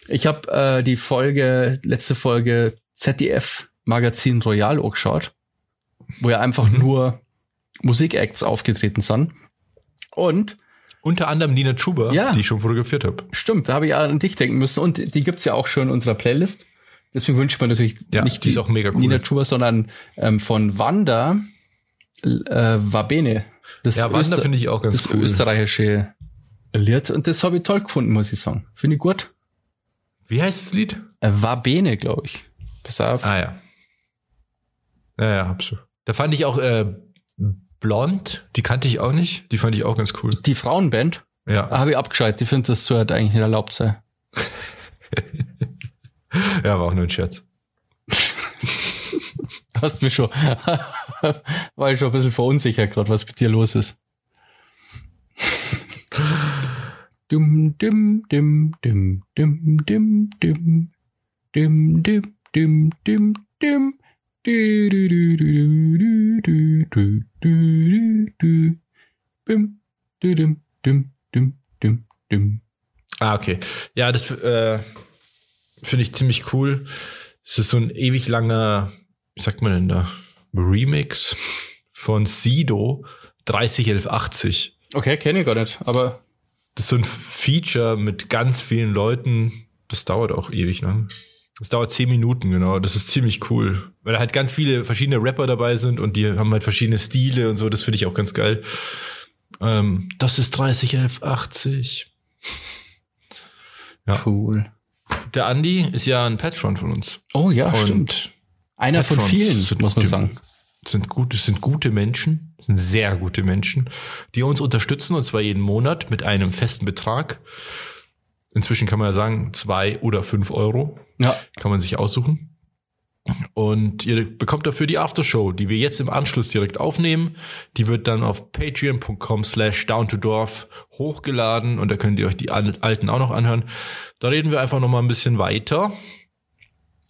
ich habe äh, die Folge, letzte Folge ZDF Magazin Royal angeschaut, wo ja einfach Mhm. nur Musikacts aufgetreten sind. Und Unter anderem Nina Chuba, Ja. die ich schon fotografiert habe. Stimmt, da habe ich an dich denken müssen. Und die gibt's ja auch schon in unserer Playlist. Deswegen wünscht man natürlich Ja, nicht die ist auch mega cool. Nina Chuba, sondern ähm, von Wanda äh, Wabene. Das, Ja, Wanda finde ich auch ganz das cool. österreichische Lied. Und das habe ich toll gefunden, muss ich sagen. Finde ich gut. Wie heißt das Lied? Äh, Wabene, glaube ich. Pass auf. Ah ja. Ja, ja, hab schon. Da fand ich auch äh, Blond, die kannte ich auch nicht. Die fand ich auch ganz cool. Die Frauenband Ja, habe ich abgeschaltet. Ich finde, das sollte eigentlich nicht erlaubt sein. Ja, war auch nur ein Scherz. Hast mich schon, war ich schon ein bisschen verunsichert gerade, was mit dir los ist. Dum, dim, dim, dim, dim, dim, dim, dim, dim, dim, dim, dim, du, du, du, du, du, du, du, du, du, bim, du, dim, dim, dim, dim, dim. Ah, okay. Ja, das äh, finde ich ziemlich cool. Es ist so ein ewig langer, wie sagt man denn da? Remix von Sido 301180. Okay, kenne ich gar nicht, aber Das ist so ein Feature mit ganz vielen Leuten. Das dauert auch ewig lang. Das dauert zehn Minuten, genau. Das ist ziemlich cool. Weil da halt ganz viele verschiedene Rapper dabei sind und die haben halt verschiedene Stile und so. Das finde ich auch ganz geil. Ähm, das ist 301180. Ja. cool. Der Andi ist ja ein Patron von uns. Oh ja, und stimmt. Einer von Patrons vielen, sind muss man sagen. Sind gute, sind gute Menschen, sind sehr gute Menschen, die uns unterstützen und zwar jeden Monat mit einem festen Betrag. Inzwischen kann man ja sagen, zwei oder fünf Euro Ja, kann man sich aussuchen. Und ihr bekommt dafür die Aftershow, die wir jetzt im Anschluss direkt aufnehmen. Die wird dann auf patreon.com slash down to dorf hochgeladen und da könnt ihr euch die al- alten auch noch anhören. Da reden wir einfach noch mal ein bisschen weiter.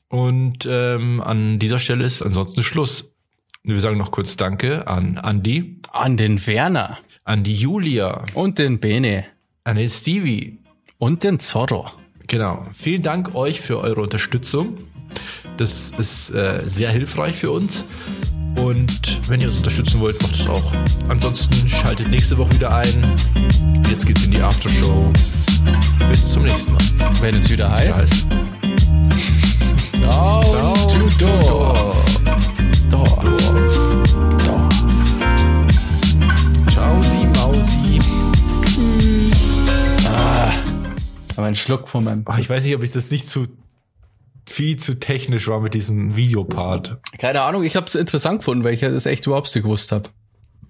Und ähm, an dieser Stelle ist ansonsten Schluss. Wir sagen noch kurz Danke an Andi, an den Werner an die Julia, und den Bene an den Stevie, und den Zorro. Genau. Vielen Dank euch für eure Unterstützung. Das ist äh, sehr hilfreich für uns. Und wenn ihr uns unterstützen wollt, macht es auch. Ansonsten schaltet nächste Woche wieder ein. Jetzt geht's in die Aftershow. Bis zum nächsten Mal. Wenn es wieder heißt, heißt Down, to Door. Dorf. Dorf. Ciao, Sie Mausi. Aber ein Schluck von meinem. Ach, ich weiß nicht, ob ich das nicht zu viel zu technisch war mit diesem Videopart. Keine Ahnung, ich habe es interessant gefunden, weil ich das echt überhaupt nicht gewusst habe.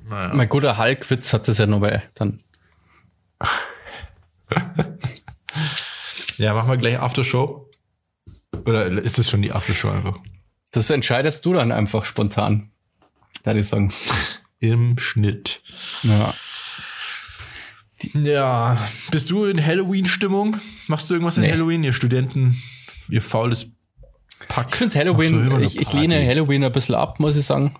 Naja. Mein guter Hulk-Witz hat das ja nochmal dann. Ja, machen wir gleich Aftershow. Oder ist das schon die Aftershow einfach? Das entscheidest du dann einfach spontan. Da ich sagen. Im Schnitt. Ja. Ja, bist du in Halloween-Stimmung? Machst du irgendwas in Nee. Halloween, ihr Studenten? Ihr faules Pack. Ich finde Halloween, ich, ich lehne Halloween ein bisschen ab, muss ich sagen.